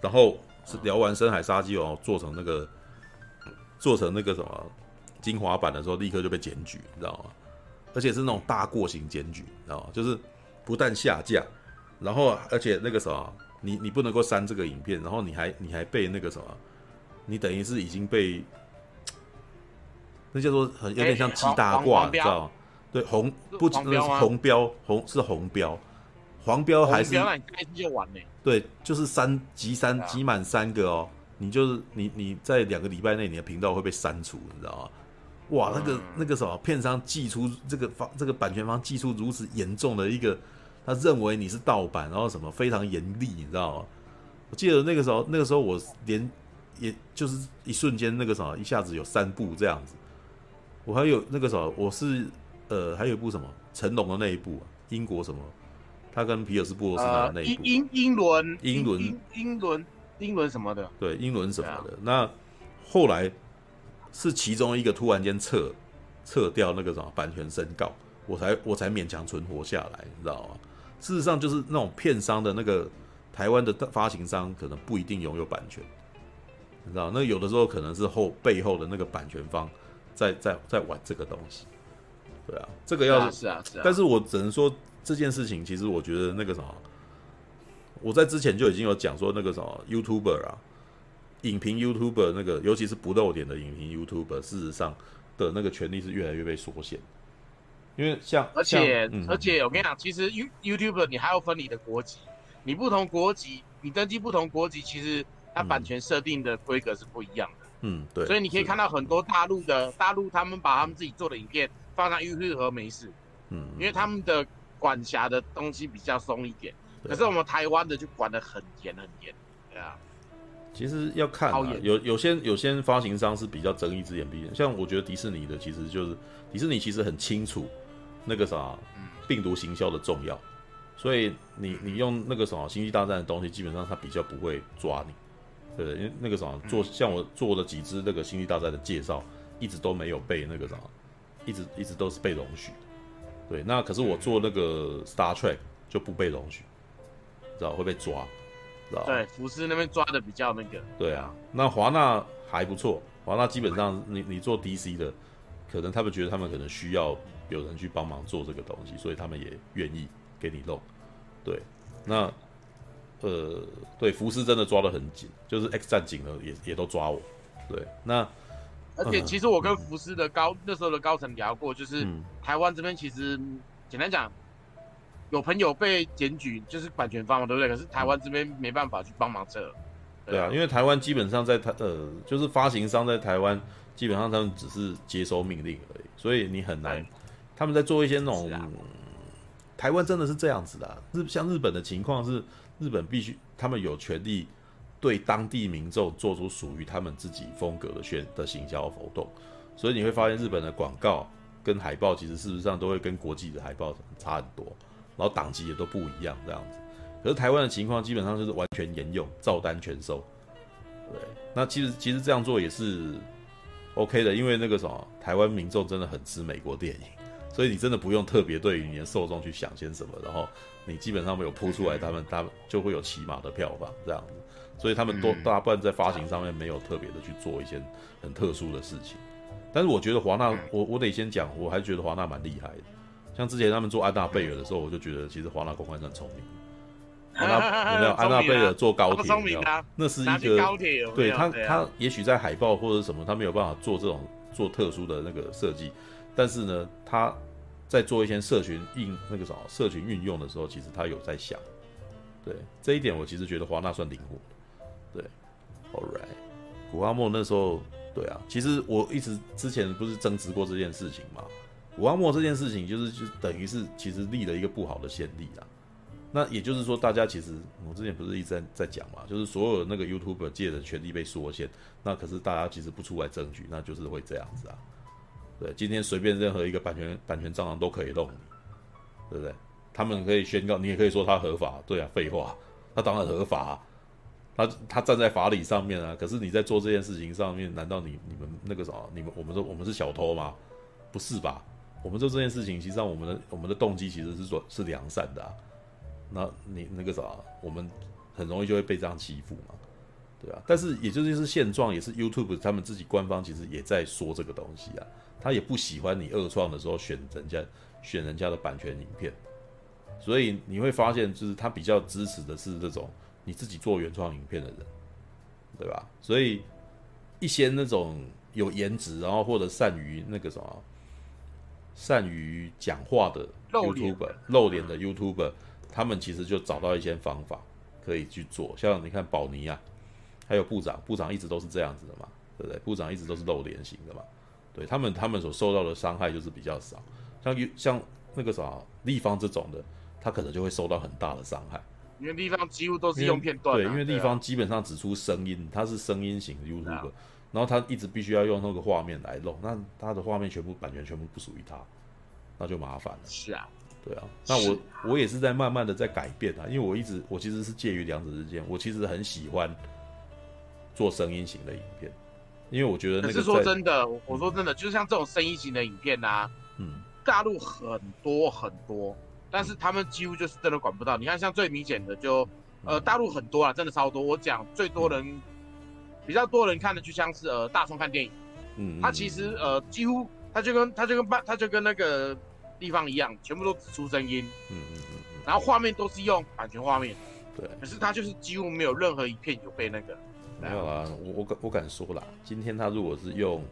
然后是聊完深海杀机哦，做成那个做成那个什么精华版的时候，立刻就被检举，你知道吗？而且是那种大过型检举，你知道吗？就是不但下架，然后而且那个什么，你你不能够删这个影片，然后你还你还被那个什么，你等于是已经被那叫做很有点像记大挂，你知道吗？对，红不仅是红标，红是红标，黄标还是？对，就是三集三集满三个哦，你就是你你在两个礼拜内你的频道会被删除，你知道吗？哇，那个那个什么片商寄出这个方这个版权方寄出如此严重的一个，他认为你是盗版，然后什么非常严厉，你知道吗？我记得那个时候那个时候我连也就是一瞬间那个什么一下子有三部这样子，我还有那个什么我是呃还有一部什么成龙的那一部、啊、英国什么，他跟皮尔斯布鲁斯的那一部英英伦英伦英伦英伦什么的，对英伦什么的，那后来。是其中一个突然间撤撤掉那个什么版权申告，我才我才勉强存活下来，你知道吗？事实上就是那种片商的那个台湾的发行商可能不一定拥有版权，你知道？那有的时候可能是后背后的那个版权方在在在玩这个东西，对啊，这个要是啊是啊，但是我只能说这件事情其实我觉得那个什么，我在之前就已经有讲说那个什么 YouTuber 啊。影评 YouTuber 那个，尤其是不露脸的影评 YouTuber，事实上的那个权利是越来越被缩限。因为像，而且、嗯、而且我跟你讲，其实 You YouTuber 你还要分你的国籍，你不同国籍，你登记不同国籍，其实它版权设定的规格是不一样的。嗯，对。所以你可以看到很多大陆的大陆，他们把他们自己做的影片放上 YouTube 和没事。嗯。因为他们的管辖的东西比较松一点，可是我们台湾的就管得很严很严，对啊。其实要看啊，有有些有些发行商是比较睁一只眼闭一只眼，像我觉得迪士尼的其实就是迪士尼其实很清楚那个啥病毒行销的重要，所以你你用那个什么星际大战的东西，基本上他比较不会抓你，对不对？因为那个什么做像我做了几支那个星际大战的介绍，一直都没有被那个啥，一直一直都是被容许，对。那可是我做那个 Star Trek 就不被容许，知道会被抓。知道对，福斯那边抓的比较那个。对啊，那华纳还不错，华纳基本上你你做 DC 的，可能他们觉得他们可能需要有人去帮忙做这个东西，所以他们也愿意给你弄。对，那呃，对，福斯真的抓得很紧，就是 X 战警的也也都抓我。对，那而且其实我跟福斯的高、嗯、那时候的高层聊过，就是台湾这边其实简单讲。有朋友被检举，就是版权方嘛，对不对？可是台湾这边没办法去帮忙这。对啊，因为台湾基本上在台呃，就是发行商在台湾，基本上他们只是接收命令而已，所以你很难。他们在做一些那种，啊、台湾真的是这样子的、啊。日像日本的情况是，日本必须他们有权利对当地民众做出属于他们自己风格的宣的行销活动，所以你会发现日本的广告跟海报其实事实上都会跟国际的海报差很多。然后档期也都不一样，这样子。可是台湾的情况基本上就是完全沿用，照单全收。对，那其实其实这样做也是 OK 的，因为那个什么，台湾民众真的很吃美国电影，所以你真的不用特别对于你的受众去想些什么，然后你基本上没有铺出来，他们他们就会有起码的票房这样子。所以他们都大部分在发行上面没有特别的去做一些很特殊的事情。但是我觉得华纳，我我得先讲，我还觉得华纳蛮厉害的。像之前他们做安娜贝尔的时候，我就觉得其实华纳公关是很聪明。安娜有没有？安娜贝尔坐高铁，有没有？那是一个高铁，对他他也许在海报或者什么，他没有办法做这种做特殊的那个设计，但是呢，他在做一些社群应那个什么社群运用的时候，其实他有在想。对这一点，我其实觉得华纳算灵活的。对，All right，古阿莫那时候，对啊，其实我一直之前不是争执过这件事情吗？古阿莫这件事情，就是就等于是其实立了一个不好的先例啊。那也就是说，大家其实我之前不是一直在在讲嘛，就是所有那个 YouTuber 界的权利被缩限，那可是大家其实不出来争取，那就是会这样子啊。对，今天随便任何一个版权版权蟑螂都可以弄，对不对？他们可以宣告，你也可以说他合法。对啊，废话，他当然合法。他他站在法理上面啊。可是你在做这件事情上面，难道你你们那个啥，你们我们说我们是小偷吗？不是吧？我们做这件事情，实际上我们的我们的动机其实是说，是良善的。那你那个啥，我们很容易就会被这样欺负嘛，对啊。但是也就是现状，也是 YouTube 他们自己官方其实也在说这个东西啊。他也不喜欢你二创的时候选人家选人家的版权影片，所以你会发现，就是他比较支持的是这种你自己做原创影片的人，对吧？所以一些那种有颜值，然后或者善于那个什么，善于讲话的 YouTuber，露脸的 YouTuber，他们其实就找到一些方法可以去做。像你看宝尼啊，还有部长，部长一直都是这样子的嘛，对不对？部长一直都是露脸型的嘛，对他们，他们所受到的伤害就是比较少。像像那个啥立方这种的，他可能就会受到很大的伤害。因为立方几乎都是用片段，啊，对，因为立方基本上只出声音，它是声音型的 YouTuber，然后他一直必须要用那个画面来弄，那他的画面全部版权全部不属于他，那就麻烦了。是啊，对啊，那我我也是在慢慢的在改变啊，因为我一直我其实是介于两者之间，我其实很喜欢做声音型的影片，因为我觉得那个。可是说真的，我说真的，就是像这种声音型的影片呐，啊，嗯，大陆很多很多。但是他们几乎就是真的管不到。你看，像最明显的就，呃，大陆很多啊，真的超多。我讲最多人，比较多人看的就像是呃大众看电影，嗯，他其实呃几乎他就跟他就跟办他就跟那个地方一样，全部都只出声音，嗯嗯嗯，然后画面都是用版权画面，对。可是他就是几乎没有任何一片有被那个。没有啊，我我敢我敢说啦，今天他如果是用，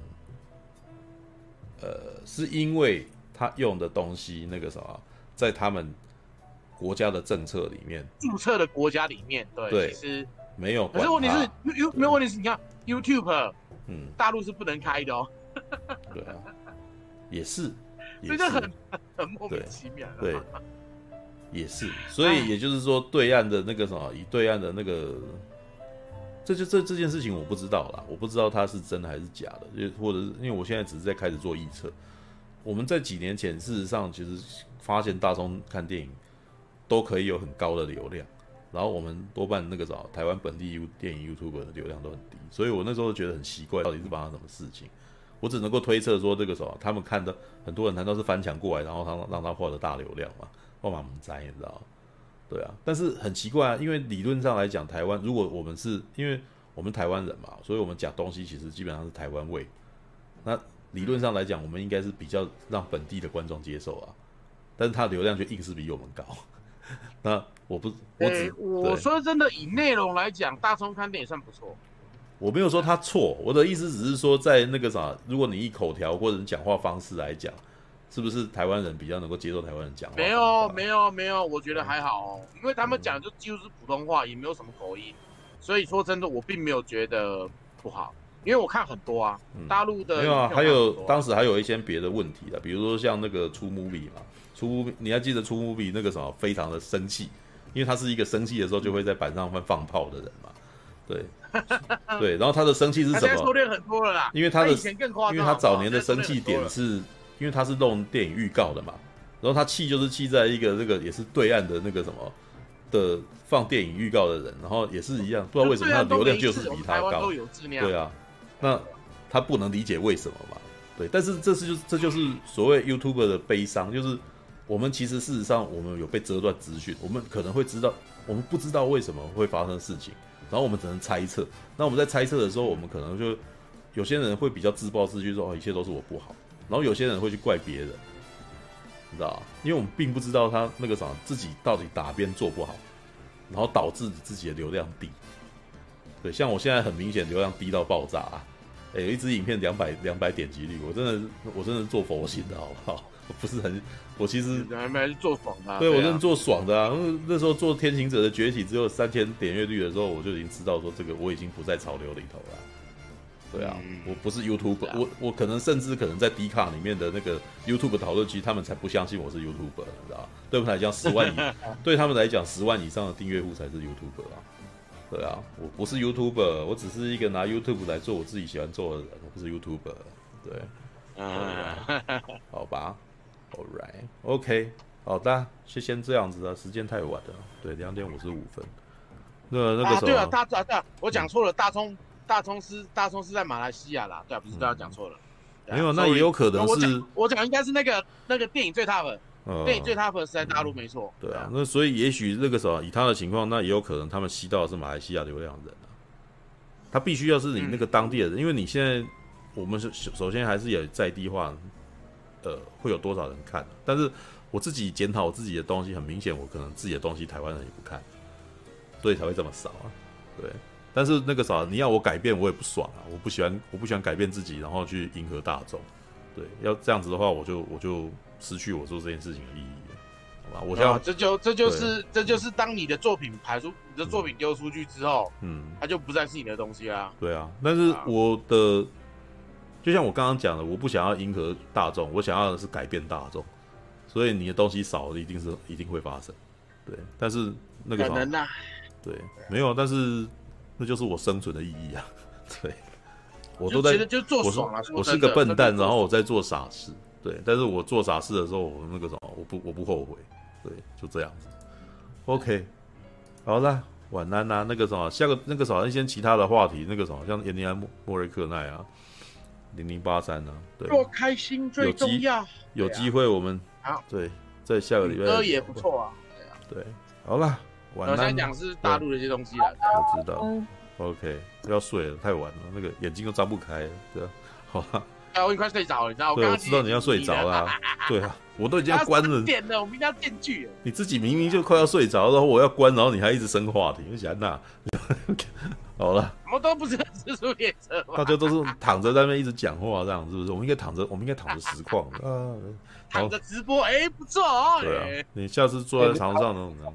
呃，是因为他用的东西那个什么。在他们国家的政策里面，注册的国家里面，对，对其实没有。可是问题是，U U 没有问题是，你看 YouTube，嗯，大陆是不能开的哦。对啊，也是，所以就很很莫名其妙。对，也是。所以也就是说，对岸的那个什么，以对岸的那个，这就这这件事情我不知道啦，我不知道它是真的还是假的，就或者是因为我现在只是在开始做预测。我们在几年前，事实上其实。发现大众看电影都可以有很高的流量，然后我们多半那个找台湾本地电影 YouTube 的流量都很低，所以我那时候觉得很奇怪，到底是发生什么事情？我只能够推测说，这个时候他们看的很多人难道是翻墙过来，然后他让他获得大流量吗？我蛮在，你知道？对啊，但是很奇怪啊，因为理论上来讲，台湾如果我们是因为我们台湾人嘛，所以我们讲东西其实基本上是台湾味，那理论上来讲，我们应该是比较让本地的观众接受啊。但是它流量却硬是比我们高，那我不，我只、欸、我说真的，以内容来讲，大葱看电影算不错。我没有说他错，我的意思只是说，在那个啥，如果你以口条或者讲话方式来讲，是不是台湾人比较能够接受台湾人讲话？没有，没有，没有，我觉得还好哦，因为他们讲的就几乎是普通话，也没有什么口音，所以说真的，我并没有觉得不好。因为我看很多啊，大陆的、嗯、没有啊，还有当时还有一些别的问题的，比如说像那个出 movie 嘛。出，你还记得出 movie 那个什么非常的生气，因为他是一个生气的时候就会在板上放放炮的人嘛，对，对，然后他的生气是什么？他收敛很多了啦，因为他的因为他早年的生气点是因为他是弄电影预告的嘛，然后他气就是气在一个这个也是对岸的那个什么的放电影预告的人，然后也是一样，不知道为什么他的流量就是比他高，对啊，那他不能理解为什么嘛。对，但是这是就是这就是所谓 YouTuber 的悲伤，就是我们其实事实上我们有被折断资讯，我们可能会知道，我们不知道为什么会发生事情，然后我们只能猜测。那我们在猜测的时候，我们可能就有些人会比较自暴自弃，说哦一切都是我不好，然后有些人会去怪别人，你知道吗？因为我们并不知道他那个啥自己到底哪边做不好，然后导致自己的流量低。对，像我现在很明显流量低到爆炸啊。哎、欸，有一支影片两百两百点击率，我真的我真的做佛心的好不好？我 不是很，我其实还没是做爽的、啊。对，我真的做爽的啊！那时候做《天行者的崛起》只有三千点阅率的时候，我就已经知道说这个我已经不在潮流里头了。对啊，嗯、我不是 YouTube，、啊、我我可能甚至可能在迪卡里面的那个 YouTube 讨论区，他们才不相信我是 YouTuber，你知道？对他们来讲，十万以 对他们来讲，十万以上的订阅户才是 YouTuber 啊。对啊，我不是 YouTuber，我只是一个拿 YouTube 来做我自己喜欢做的人，我不是 YouTuber。对，嗯，好吧，All right，OK，好的，就先这样子啊，时间太晚了，对，两点五十五分。那那个什么，对啊，大大大，我讲错了，大葱大葱是大葱是在马来西亚啦，对啊，不是，大家讲错了。没有，那也有可能是，我讲应该是那个那个电影最 top。嗯、电影最 top 是在大陆，没错。对啊，那所以也许那个时候以他的情况，那也有可能他们吸到的是马来西亚流量人啊。他必须要是你那个当地的人，嗯、因为你现在我们是首先还是有在地化，呃，会有多少人看？但是我自己检讨我自己的东西，很明显，我可能自己的东西台湾人也不看，所以才会这么少啊。对，但是那个啥，你要我改变，我也不爽啊！我不喜欢，我不喜欢改变自己，然后去迎合大众。对，要这样子的话，我就我就失去我做这件事情的意义了，好吧？我想、哦，这就这就是这就是当你的作品排出，你的作品丢出去之后，嗯，它就不再是你的东西啦。对啊，但是我的，就像我刚刚讲的，我不想要迎合大众，我想要的是改变大众，所以你的东西少了，一定是一定会发生。对，但是那个可能啊，对，没有，但是。这就是我生存的意义啊！对，我都在，就做爽了。我是我是个笨蛋，然后我在做傻事。对，但是我做傻事的时候，我那个什么，我不我不后悔。对，就这样子。OK，好了，晚安啦、啊。那个什么，下个那个什么，一些其他的话题，那个什么，像印第安莫莫瑞克奈啊，零零八三啊，对，做开心最重要。有机会我们好对，在下个礼拜歌也不错啊。对，好了。晚安。我现在讲是大陆的一些东西啊，我知道。OK，要睡了，太晚了，那个眼睛都张不开了，对啊，好吧。哎，我已经快睡着了，你知道吗？对，我知道你要睡着了。对啊，我都已经要关了。点了，我明天要电锯。你自己明明就快要睡着，然后我要关，然后你还一直生话题，你想那？好了。我们都不是蜘蛛列车。大家都是躺着在那边一直讲话，这样是不是？我们应该躺着，我们应该躺着实况啊。躺着直播，哎，不错哦。对啊，你下次坐在床上那种。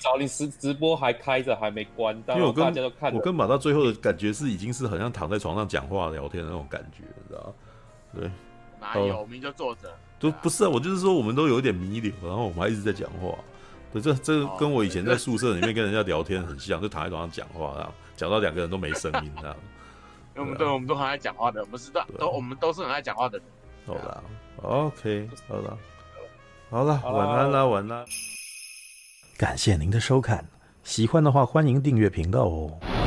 找你直直播还开着，还没关，因为我跟大家都看。我跟马到最后的感觉是，已经是好像躺在床上讲话聊天的那种感觉，你知道对。哪有？我们就坐着。都不是啊，我就是说，我们都有一点弥留，然后我们还一直在讲话。对，这这跟我以前在宿舍里面跟人家聊天很像，就躺在床上讲话，然后讲到两个人都没声音，这样。我们对，我们都很爱讲话的，我们是都我们都是很爱讲话的人。好了，OK，好了，好了，晚安啦，晚安。感谢您的收看，喜欢的话欢迎订阅频道哦。